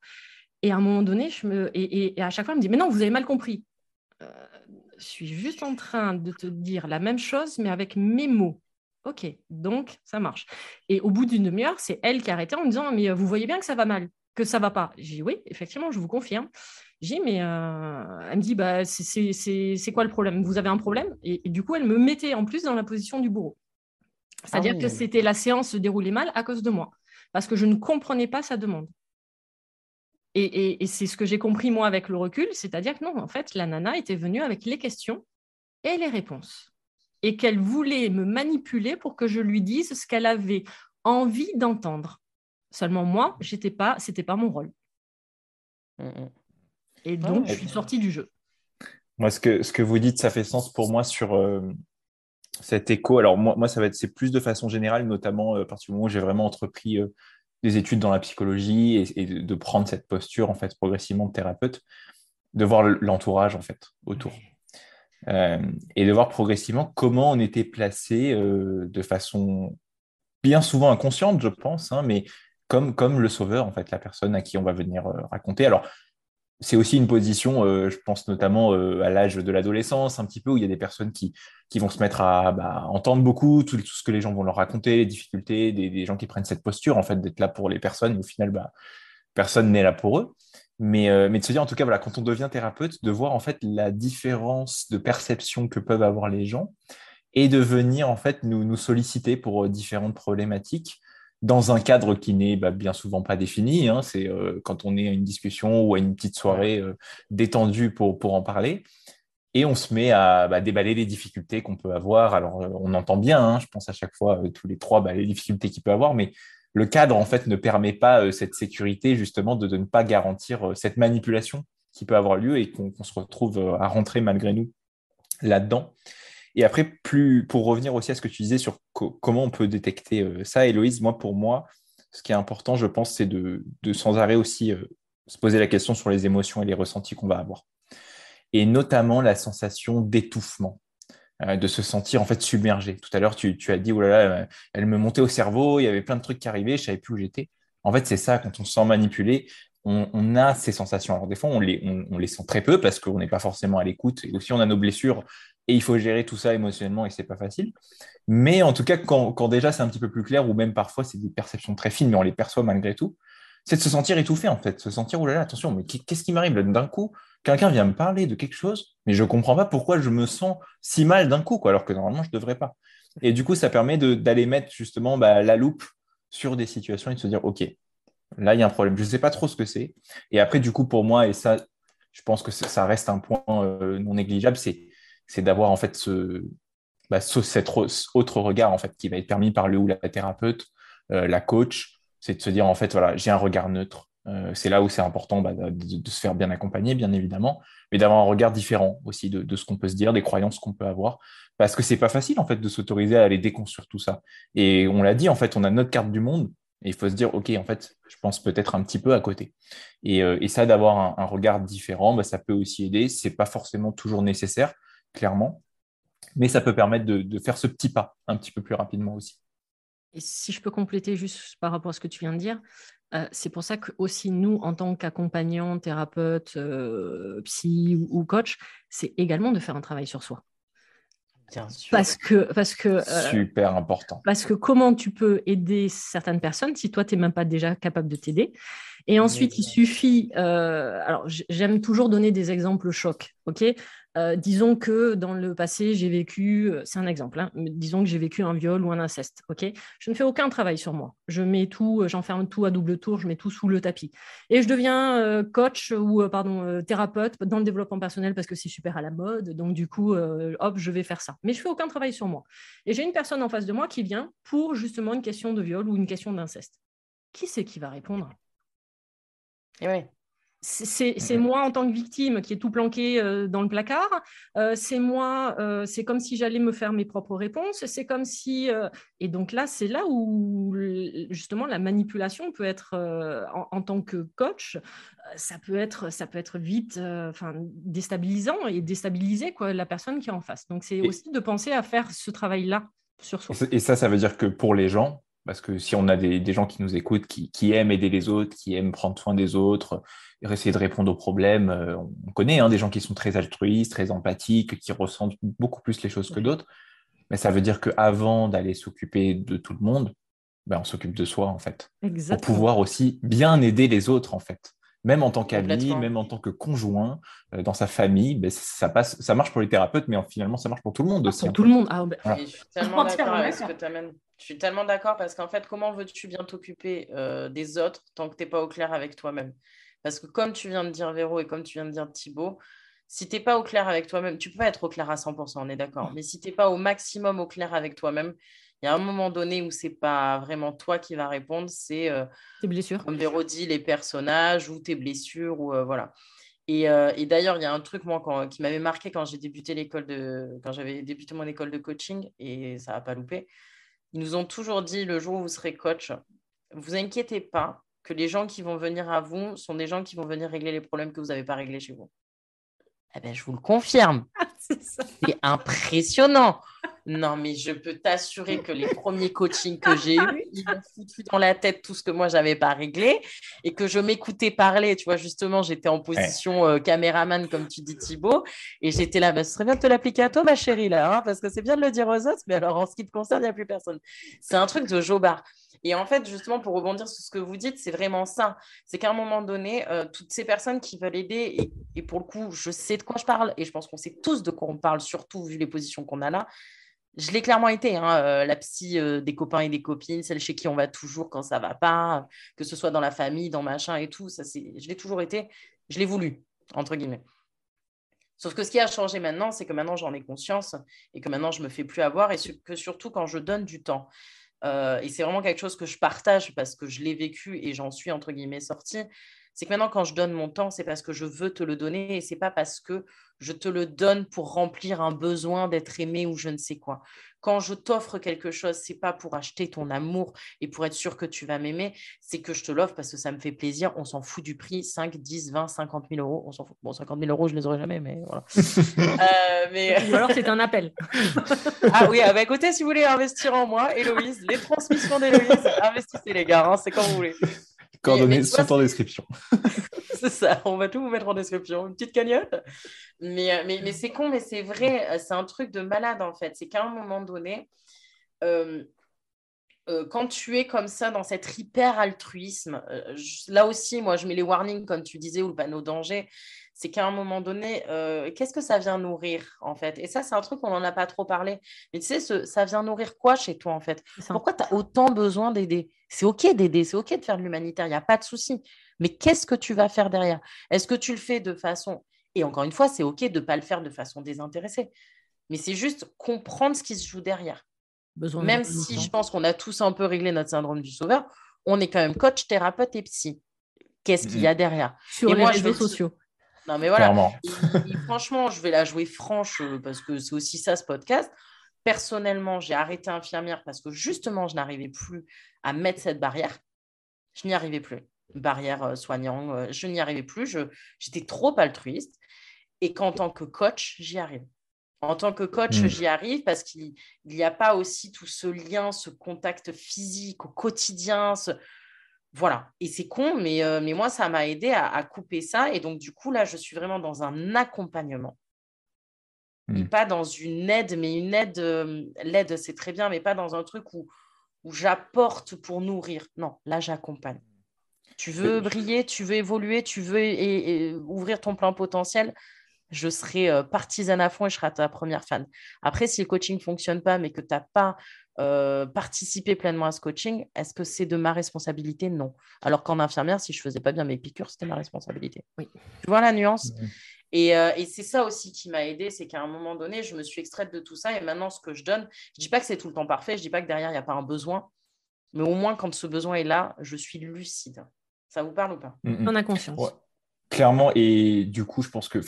Et à un moment donné, je me, et, à chaque fois, elle me dit, mais non, vous avez mal compris. Euh, je suis juste en train de te dire la même chose, mais avec mes mots. Ok, donc ça marche. Et au bout d'une demi-heure, c'est elle qui a arrêté en me disant, mais vous voyez bien que ça va mal, que ça va pas. J'ai dit, oui, effectivement, je vous confirme. J'ai dit, mais euh, elle me dit, bah, c'est quoi le problème? Vous avez un problème? Et, du coup, elle me mettait en plus dans la position du bourreau. C'est-à-dire que ah c'était la séance se déroulait mal à cause de moi, parce que je ne comprenais pas sa demande. Et, c'est ce que j'ai compris moi avec le recul, c'est-à-dire que non, en fait, la nana était venue avec les questions et les réponses, et qu'elle voulait me manipuler pour que je lui dise ce qu'elle avait envie d'entendre. Seulement moi, j'étais pas, c'était pas mon rôle. Mmh, mmh. Et donc, je suis sortie du jeu. Moi, ce que, ce que vous dites, ça fait sens pour moi sur euh, cet écho. Alors, moi, moi ça va être c'est plus de façon générale, notamment euh, à partir du moment où j'ai vraiment entrepris euh, des études dans la psychologie et, de, prendre cette posture, en fait, progressivement de thérapeute, de voir l'entourage, en fait, autour. et de voir progressivement comment on était placé de façon bien souvent inconsciente, je pense, hein, mais comme, comme le sauveur, en fait, la personne à qui on va venir raconter. Alors, c'est aussi une position, euh, je pense notamment euh, à l'âge de l'adolescence, un petit peu où il y a des personnes qui, vont se mettre à bah, entendre beaucoup tout, ce que les gens vont leur raconter, les difficultés, des, gens qui prennent cette posture, en fait, d'être là pour les personnes, au final, bah, personne n'est là pour eux. Mais, euh, mais de se dire, en tout cas, voilà, quand on devient thérapeute, de voir en fait la différence de perception que peuvent avoir les gens et de venir en fait nous solliciter pour différentes problématiques dans un cadre qui n'est bah, bien souvent pas défini. Hein. c'est euh, quand on est à une discussion ou à une petite soirée euh, détendue pour, pour en parler. Et on se met à bah, déballer les difficultés qu'on peut avoir. Alors, euh, on entend bien, hein, je pense à chaque fois, tous les trois, bah, les difficultés qu'il peut avoir, mais le cadre en fait ne permet pas cette sécurité justement de, ne pas garantir cette manipulation qui peut avoir lieu et qu'on se retrouve à rentrer malgré nous là-dedans. Et après, pour revenir aussi à ce que tu disais sur comment on peut détecter ça, Héloïse, moi pour moi, ce qui est important, je pense, c'est de, sans arrêt aussi se poser la question sur les émotions et les ressentis qu'on va avoir. Et notamment la sensation d'étouffement. Euh, de se sentir en fait submergé. Tout à l'heure, tu, as dit, oh là là, elle me montait au cerveau, il y avait plein de trucs qui arrivaient, je savais plus où j'étais. En fait, c'est ça, quand on se sent manipulé, on, a ces sensations. Alors des fois, on les, on, les sent très peu parce qu'on n'est pas forcément à l'écoute. Et aussi, on a nos blessures et il faut gérer tout ça émotionnellement et c'est pas facile. Mais en tout cas, quand, déjà c'est un petit peu plus clair, ou même parfois c'est des perceptions très fines, mais on les perçoit malgré tout, c'est de se sentir étouffé en fait, se sentir, oh là là, attention, mais qu'est-ce qui m'arrive d'un coup? Quelqu'un vient me parler de quelque chose, mais je comprends pas pourquoi je me sens si mal d'un coup, quoi, alors que normalement, je devrais pas. Et du coup, ça permet d'aller mettre justement bah, la loupe sur des situations et de se dire, OK, là, il y a un problème. Je ne sais pas trop ce que c'est. Et après, du coup, pour moi, et ça, je pense que ça reste un point euh, non négligeable, c'est d'avoir en fait ce, bah, cet autre regard en fait qui va être permis par le ou la thérapeute, euh, la coach, c'est de se dire en fait voilà j'ai un regard neutre, euh, c'est là où c'est important bah, de, se faire bien accompagner, bien évidemment, mais d'avoir un regard différent aussi de, ce qu'on peut se dire, des croyances qu'on peut avoir, parce que c'est pas facile en fait de s'autoriser à aller déconstruire tout ça. Et on l'a dit, en fait, on a notre carte du monde, et il faut se dire, ok, en fait, je pense peut-être un petit peu à côté. Et, euh, ça, d'avoir un, regard différent, bah, ça peut aussi aider. C'est pas forcément toujours nécessaire, clairement, mais ça peut permettre de faire ce petit pas un petit peu plus rapidement aussi. Et si je peux compléter juste par rapport à ce que tu viens de dire, euh, c'est pour ça que aussi nous, en tant qu'accompagnants, thérapeutes, euh, psy ou, coach, c'est également de faire un travail sur soi. Bien sûr. Parce que, parce que euh, super important. Parce que comment tu peux aider certaines personnes si toi tu n'es même pas déjà capable de t'aider? Et ensuite, il suffit. alors, j'aime toujours donner des exemples chocs. Ok? Euh, disons que dans le passé, j'ai vécu, euh, c'est un exemple, hein, disons que j'ai vécu un viol ou un inceste. ok? Je ne fais aucun travail sur moi. Je mets tout, euh, j'enferme tout à double tour, je mets tout sous le tapis. Et je deviens coach ou pardon thérapeute dans le développement personnel parce que c'est super à la mode. Donc du coup, hop, je vais faire ça. Mais je fais aucun travail sur moi. Et j'ai une personne en face de moi qui vient pour justement une question de viol ou une question d'inceste. Qui c'est qui va répondre? Oui. C'est moi en tant que victime qui est tout planqué euh, dans le placard. Euh, c'est moi, euh, c'est comme si j'allais me faire mes propres réponses. C'est comme si. et donc là, c'est là où justement la manipulation peut être, en, tant que coach, ça peut être, ça peut être vite enfin, déstabilisant et déstabiliser quoi, la personne qui est en face. Donc c'est aussi de penser à faire ce travail-là sur soi. Et ça, ça veut dire que pour les gens, parce que si on a des, gens qui nous écoutent, qui, aiment aider les autres, qui aiment prendre soin des autres, essayer de répondre aux problèmes, euh, on connaît hein, des gens qui sont très altruistes, très empathiques, qui ressentent beaucoup plus les choses que d'autres. Mais ça veut dire qu'avant d'aller s'occuper de tout le monde, ben, on s'occupe de soi, en fait. Pour pouvoir aussi bien aider les autres, en fait même en tant qu'ami, même en tant que conjoint, euh, dans sa famille, ben, ça, passe, ça marche pour les thérapeutes, mais finalement, ça marche pour tout le monde ah, aussi. Pour tout le monde. Ah, ben, Je suis tellement d'accord avec ce que tu amènes. Je suis tellement d'accord parce qu'en fait, comment veux-tu bien t'occuper euh, des autres tant que tu n'es pas au clair avec toi-même? Parce que comme tu viens de dire Véro et comme tu viens de dire Thibaut, si tu n'es pas au clair avec toi-même, tu peux pas être au clair à 100%, on est d'accord. Mais si tu n'es pas au maximum au clair avec toi-même, il y a un moment donné où c'est pas vraiment toi qui va répondre, c'est euh, tes blessures. Comme Véro dit, les personnages ou tes blessures ou euh, voilà. Et, euh, et d'ailleurs, il y a un truc moi qui m'avait marqué quand j'ai débuté l'école de quand j'avais débuté mon école de coaching et ça n'a pas loupé. Ils nous ont toujours dit le jour où vous serez coach, vous inquiétez pas que les gens qui vont venir à vous sont des gens qui vont venir régler les problèmes que vous n'avez pas réglés chez vous. Eh ben, je vous le confirme. c'est impressionnant. Non, mais je peux t'assurer que les premiers coachings que j'ai eus, ils m'ont foutu dans la tête tout ce que moi, j'avais pas réglé et que je m'écoutais parler. Tu vois, justement, j'étais en position euh, caméraman, comme tu dis, Thibaut, et j'étais là, bah, ce serait bien de te l'appliquer à toi, ma chérie, là, hein, parce que c'est bien de le dire aux autres, mais alors en ce qui te concerne, il n'y a plus personne. C'est un truc de jobard. Et en fait, justement, pour rebondir sur ce que vous dites, c'est vraiment ça. C'est qu'à un moment donné, euh, toutes ces personnes qui veulent aider, et, pour le coup, je sais de quoi je parle, et je pense qu'on sait tous de quoi on parle, surtout vu les positions qu'on a là. Je l'ai clairement été, hein, euh, la psy euh, des copains et des copines, celle chez qui on va toujours quand ça va pas, que ce soit dans la famille, dans machin et tout. Ça, c'est, je l'ai toujours été. Je l'ai voulu, entre guillemets. Sauf que ce qui a changé maintenant, c'est que maintenant j'en ai conscience et que maintenant je me fais plus avoir et que surtout quand je donne du temps. Et c'est vraiment quelque chose que je partage parce que je l'ai vécu et j'en suis entre guillemets sortie, c'est que maintenant, quand je donne mon temps, c'est parce que je veux te le donner et c'est pas parce que je te le donne pour remplir un besoin d'être aimé ou je ne sais quoi. Quand je t'offre quelque chose, c'est pas pour acheter ton amour et pour être sûr que tu vas m'aimer, c'est que je te l'offre parce que ça me fait plaisir. On s'en fout du prix, 5, 10, 20, 50 000 euros. On s'en fout. Bon, 50 000 euros, je les aurais jamais, mais voilà. Euh, mais... Ou alors c'est un appel. ah oui, ah bah, écoutez, si vous voulez investir en moi, Héloïse, les transmissions d'Héloïse, investissez les gars, hein, c'est comme vous voulez. Coordonnées sont en description. c'est ça, on va tout vous mettre en description. Une petite cagnotte. Mais, euh, mais, mais c'est con, mais c'est vrai, euh, c'est un truc de malade en fait. C'est qu'à un moment donné, euh, quand tu es comme ça dans cet hyper altruisme, là aussi, moi je mets les warnings, comme tu disais, ou le panneau danger, c'est qu'à un moment donné, qu'est-ce que ça vient nourrir en fait? Et ça, c'est un truc qu'on n'en a pas trop parlé. Mais tu sais, ça vient nourrir quoi chez toi en fait? Pourquoi tu as autant besoin d'aider? C'est OK d'aider, c'est OK de faire de l'humanitaire, il n'y a pas de souci. Mais qu'est-ce que tu vas faire derrière? Est-ce que tu le fais de façon... Et encore une fois, c'est OK de ne pas le faire de façon désintéressée. Mais c'est juste comprendre ce qui se joue derrière. même si je pense qu'on a tous un peu réglé notre syndrome du sauveur, on est quand même coach, thérapeute et psy. Qu'est-ce qu'il y a derrière? Sur les réseaux sociaux. Non, mais voilà. franchement, je vais la jouer franche euh, parce que c'est aussi ça ce podcast. Personnellement, j'ai arrêté infirmière parce que justement, je n'arrivais plus à mettre cette barrière. Je n'y arrivais plus barrière euh, soignant. Euh, je n'y arrivais plus. J'étais trop altruiste. Et qu'en tant que coach, j'y arrive. En tant que coach, hmm. j'y arrive parce qu'il n'y a pas aussi tout ce lien, ce contact physique au quotidien. Voilà. Et c'est con, mais, euh, mais moi, ça m'a aidé à, couper ça. Et donc, du coup, là, je suis vraiment dans un accompagnement. Et hmm. pas dans une aide, mais une aide, l'aide, c'est très bien, mais pas dans un truc où, où j'apporte pour nourrir. Non, là, j'accompagne. Tu veux briller, tu veux évoluer, tu veux et, ouvrir ton plein potentiel, je serai euh, partisane à fond et je serai ta première fan. Après, si le coaching ne fonctionne pas, mais que tu n'as pas euh, participé pleinement à ce coaching, est-ce que c'est de ma responsabilité? Non. Alors qu'en infirmière, si je ne faisais pas bien mes piqûres, c'était ma responsabilité. Oui. Tu vois la nuance? Et, euh, et c'est ça aussi qui m'a aidé, c'est qu'à un moment donné, je me suis extraite de tout ça et maintenant, ce que je donne, je ne dis pas que c'est tout le temps parfait, je ne dis pas que derrière, il n'y a pas un besoin, mais au moins, quand ce besoin est là, je suis lucide. Ça vous parle ou pas? Mm, mm. On a conscience. Clairement, et du coup, je pense que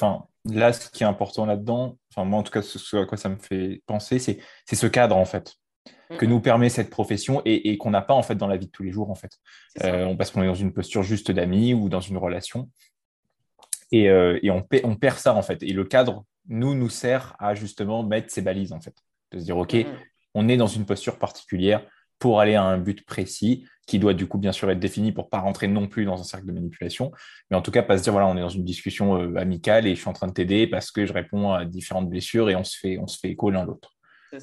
là, ce qui est important là-dedans, moi en tout cas, ce à quoi ça me fait penser, c'est ce cadre en fait que nous permet cette profession et, qu'on n'a pas en fait dans la vie de tous les jours en fait. On passe qu'on est dans une posture juste d'amis ou dans une relation et, euh, on, on, perd ça en fait. Et le cadre nous nous sert à justement mettre ces balises en fait, de se dire ok, on est dans une posture particulière pour aller à un but précis qui doit du coup bien sûr être défini pour pas rentrer non plus dans un cercle de manipulation, mais en tout cas pas se dire voilà on est dans une discussion euh, amicale et je suis en train de t'aider parce que je réponds à différentes blessures et on se fait on se fait écho l'un l'autre.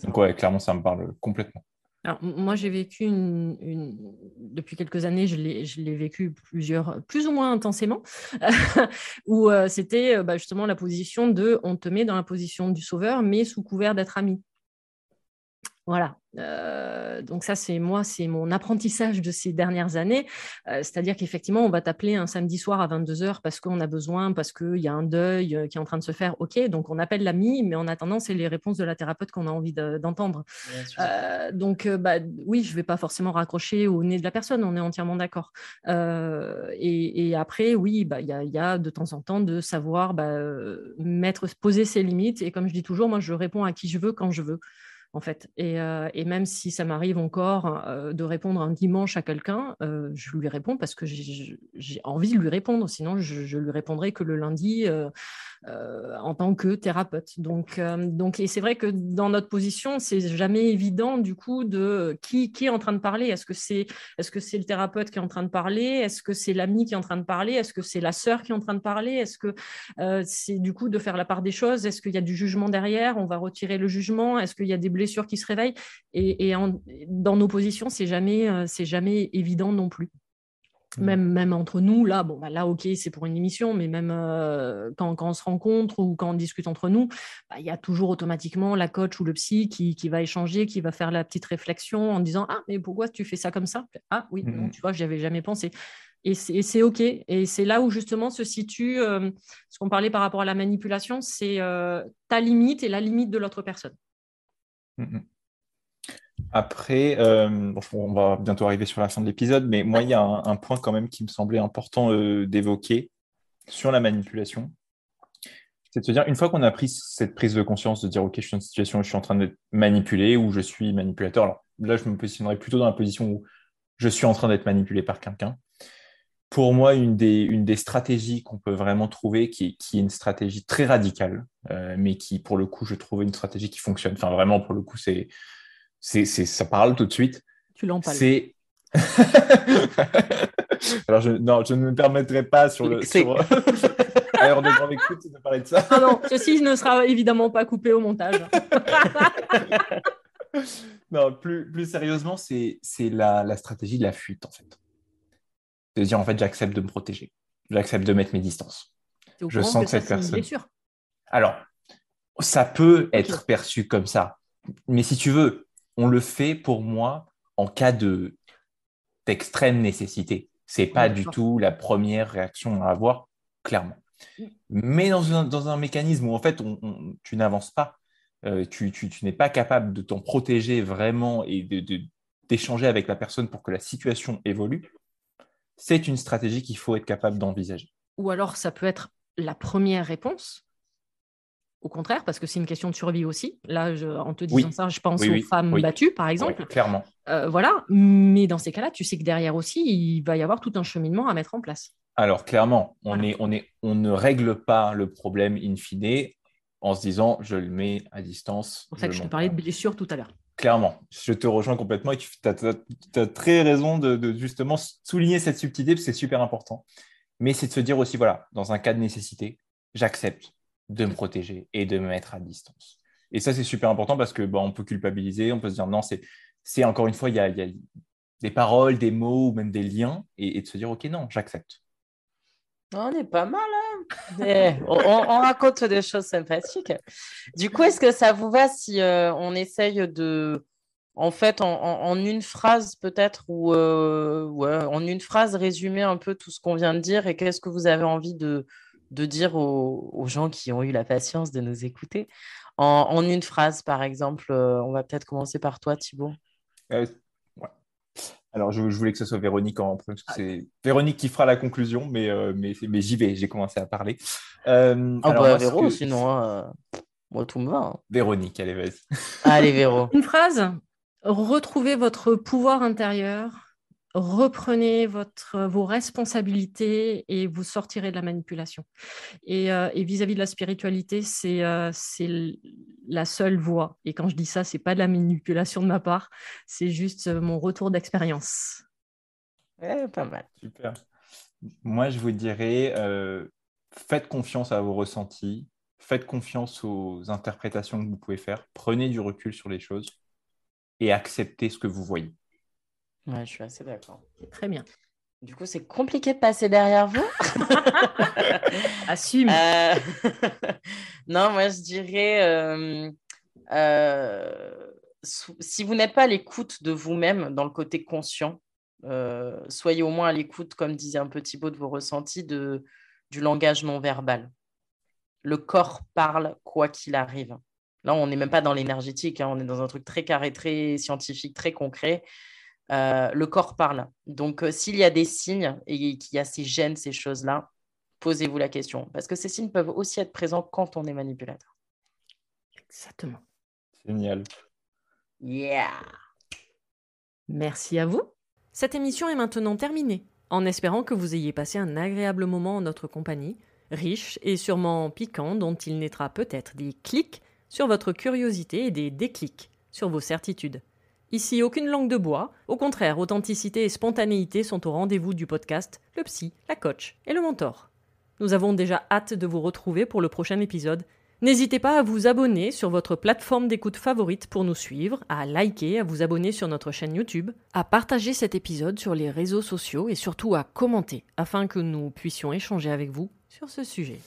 Donc ouais, clairement ça me parle complètement. Alors, moi, j'ai vécu une, depuis quelques années, je l'ai vécu plusieurs, plus ou moins intensément, où euh, c'était euh, bah, justement la position de on te met dans la position du sauveur, mais sous couvert d'être ami. Voilà. Euh, donc ça, c'est moi, c'est mon apprentissage de ces dernières années. Euh, c'est-à-dire qu'effectivement, on va t'appeler un samedi soir à 22h parce qu'on a besoin, parce qu'il y a un deuil euh, qui est en train de se faire. OK, donc on appelle l'ami, mais en attendant, c'est les réponses de la thérapeute qu'on a envie d'entendre. donc, bah, oui, je ne vais pas forcément raccrocher au nez de la personne, on est entièrement d'accord. Et, après, oui, bah, il y, y, a de temps en temps de savoir bah, mettre, poser ses limites. Et comme je dis toujours, moi, je réponds à qui je veux quand je veux en fait. Et, euh, et même si ça m'arrive encore euh, de répondre un dimanche à quelqu'un, euh, je lui réponds parce que j'ai envie de lui répondre. Sinon, je, lui répondrai que le lundi en tant que thérapeute. Donc, euh, donc et c'est vrai que dans notre position, c'est jamais évident du coup de qui, qui est en train de parler. Est-ce que c'est le thérapeute qui est en train de parler? Est-ce que c'est l'ami qui est en train de parler? Est-ce que c'est la sœur qui est en train de parler? Est-ce que euh, c'est du coup de faire la part des choses? Est-ce qu'il y a du jugement derrière? On va retirer le jugement? Est-ce qu'il y a des blessures qui se réveillent? Et, et dans nos positions, c'est jamais c'est jamais évident non plus. Mmh. Même, même entre nous, là, bon, bah là, ok, c'est pour une émission, mais même euh, quand, quand, on se rencontre ou quand on discute entre nous, bah, il y a toujours automatiquement la coach ou le psy qui, qui, va échanger, qui va faire la petite réflexion en disant Ah, mais pourquoi tu fais ça comme ça? Ah, oui, mmh. tu vois, j'y avais jamais pensé. Et c'est OK. Et c'est là où justement se situe euh, ce qu'on parlait par rapport à la manipulation c'est euh, ta limite et la limite de l'autre personne. Mmh, Après, euh, on va bientôt arriver sur la fin de l'épisode, mais moi, il y a un, point quand même qui me semblait important euh, d'évoquer sur la manipulation. C'est de se dire, une fois qu'on a pris cette prise de conscience de dire, OK, je suis dans une situation où je suis en train d'être manipulé ou je suis manipulateur. Alors là, je me positionnerais plutôt dans la position où je suis en train d'être manipulé par quelqu'un. Pour moi, une des, stratégies qu'on peut vraiment trouver, qui, qui, est une stratégie très radicale, euh, mais qui, pour le coup, je trouve une stratégie qui fonctionne. Enfin, vraiment, pour le coup, c'est, c'est, ça parle tout de suite. Tu l'empales. C'est. Alors, je, non, je ne me permettrai pas sur le. Sur... Alors, de grande écoute de parler de ça. Ah non, ceci ne sera évidemment pas coupé au montage. non, plus, plus sérieusement, c'est la, la, stratégie de la fuite, en fait. De dire, en fait, j'accepte de me protéger. J'accepte de mettre mes distances. Je sens que, cette personne. Alors, ça peut être perçu comme ça. Mais si tu veux, on le fait pour moi en cas de d'extrême nécessité. C'est pas du tout la première réaction à avoir, clairement. Mm. Mais dans un, dans un mécanisme où en fait tu n'avances pas, euh, tu, n'es pas capable de t'en protéger vraiment et d'échanger de, avec la personne pour que la situation évolue, c'est une stratégie qu'il faut être capable d'envisager. Ou alors ça peut être la première réponse, au contraire, parce que c'est une question de survie aussi. Là, en te disant ça, je pense aux femmes battues, par exemple. clairement. Euh, voilà. Mais dans ces cas-là, tu sais que derrière aussi, il va y avoir tout un cheminement à mettre en place. Alors, clairement, on, est, on, est, on ne règle pas le problème in fine en se disant je le mets à distance. C'est pour ça que je te parlais de blessure tout à l'heure. Clairement, je te rejoins complètement et tu as, très raison de, de, justement souligner cette subtilité parce que c'est super important. Mais c'est de se dire aussi, voilà, dans un cas de nécessité, j'accepte de me protéger et de me mettre à distance. Et ça, c'est super important parce que on peut culpabiliser, on peut se dire non, c'est encore une fois, il y, a, des paroles, des mots ou même des liens et, de se dire ok, non, j'accepte. On est pas mal, hein on, raconte des choses sympathiques. Du coup, est-ce que ça vous va si euh, on essaye de, en fait, en, une phrase peut-être, ou euh, en une phrase, résumer un peu tout ce qu'on vient de dire et qu'est-ce que vous avez envie de, de dire aux, gens qui ont eu la patience de nous écouter en, une phrase, par exemple. Euh, on va peut-être commencer par toi, Thibault. Euh, Alors, je, voulais que ce soit Véronique en premier, ah. c'est Véronique qui fera la conclusion, mais, euh, mais, mais j'y vais, j'ai commencé à parler. ah bah, Véro, sinon, moi, tout me va. Hein. Véronique, allez, vas-y. Allez, Véro. Une phrase. Retrouvez votre pouvoir intérieur reprenez votre, vos responsabilités et vous sortirez de la manipulation. Et euh, vis-à-vis de la spiritualité, euh, c'est la seule voie. Et quand je dis ça, c'est pas de la manipulation de ma part, c'est juste euh, mon retour d'expérience. pas mal. Super. Moi, je vous dirais, faites confiance à vos ressentis, faites confiance aux interprétations que vous pouvez faire, prenez du recul sur les choses et acceptez ce que vous voyez. Ouais, je suis assez d'accord. Très bien. Du coup, c'est compliqué de passer derrière vous. Assume. Euh, non, moi, je dirais, euh, euh, si vous n'êtes pas à l'écoute de vous-même dans le côté conscient, soyez au moins à l'écoute, comme disait un petit Thibaut, de vos ressentis, de, du langage non verbal. Le corps parle quoi qu'il arrive. Là, on n'est même pas dans l'énergétique, hein, on est dans un truc très carré, très scientifique, très concret. Euh, le corps parle. Donc, euh, s'il y a des signes et qu'il y a ces gènes, ces choses-là, posez-vous la question. Parce que ces signes peuvent aussi être présents quand on est manipulateur. Exactement. Génial. Yeah. Merci à vous. Cette émission est maintenant terminée, en espérant que vous ayez passé un agréable moment en notre compagnie, riche et sûrement piquant, dont il naîtra peut-être des clics sur votre curiosité et des déclics sur vos certitudes. Ici, aucune langue de bois. Au contraire, authenticité et spontanéité sont au rendez-vous du podcast Le Psy, la Coach et le Mentor. Nous avons déjà hâte de vous retrouver pour le prochain épisode. N'hésitez pas à vous abonner sur votre plateforme d'écoute favorite pour nous suivre, à liker, à vous abonner sur notre chaîne YouTube, à partager cet épisode sur les réseaux sociaux et surtout à commenter afin que nous puissions échanger avec vous sur ce sujet.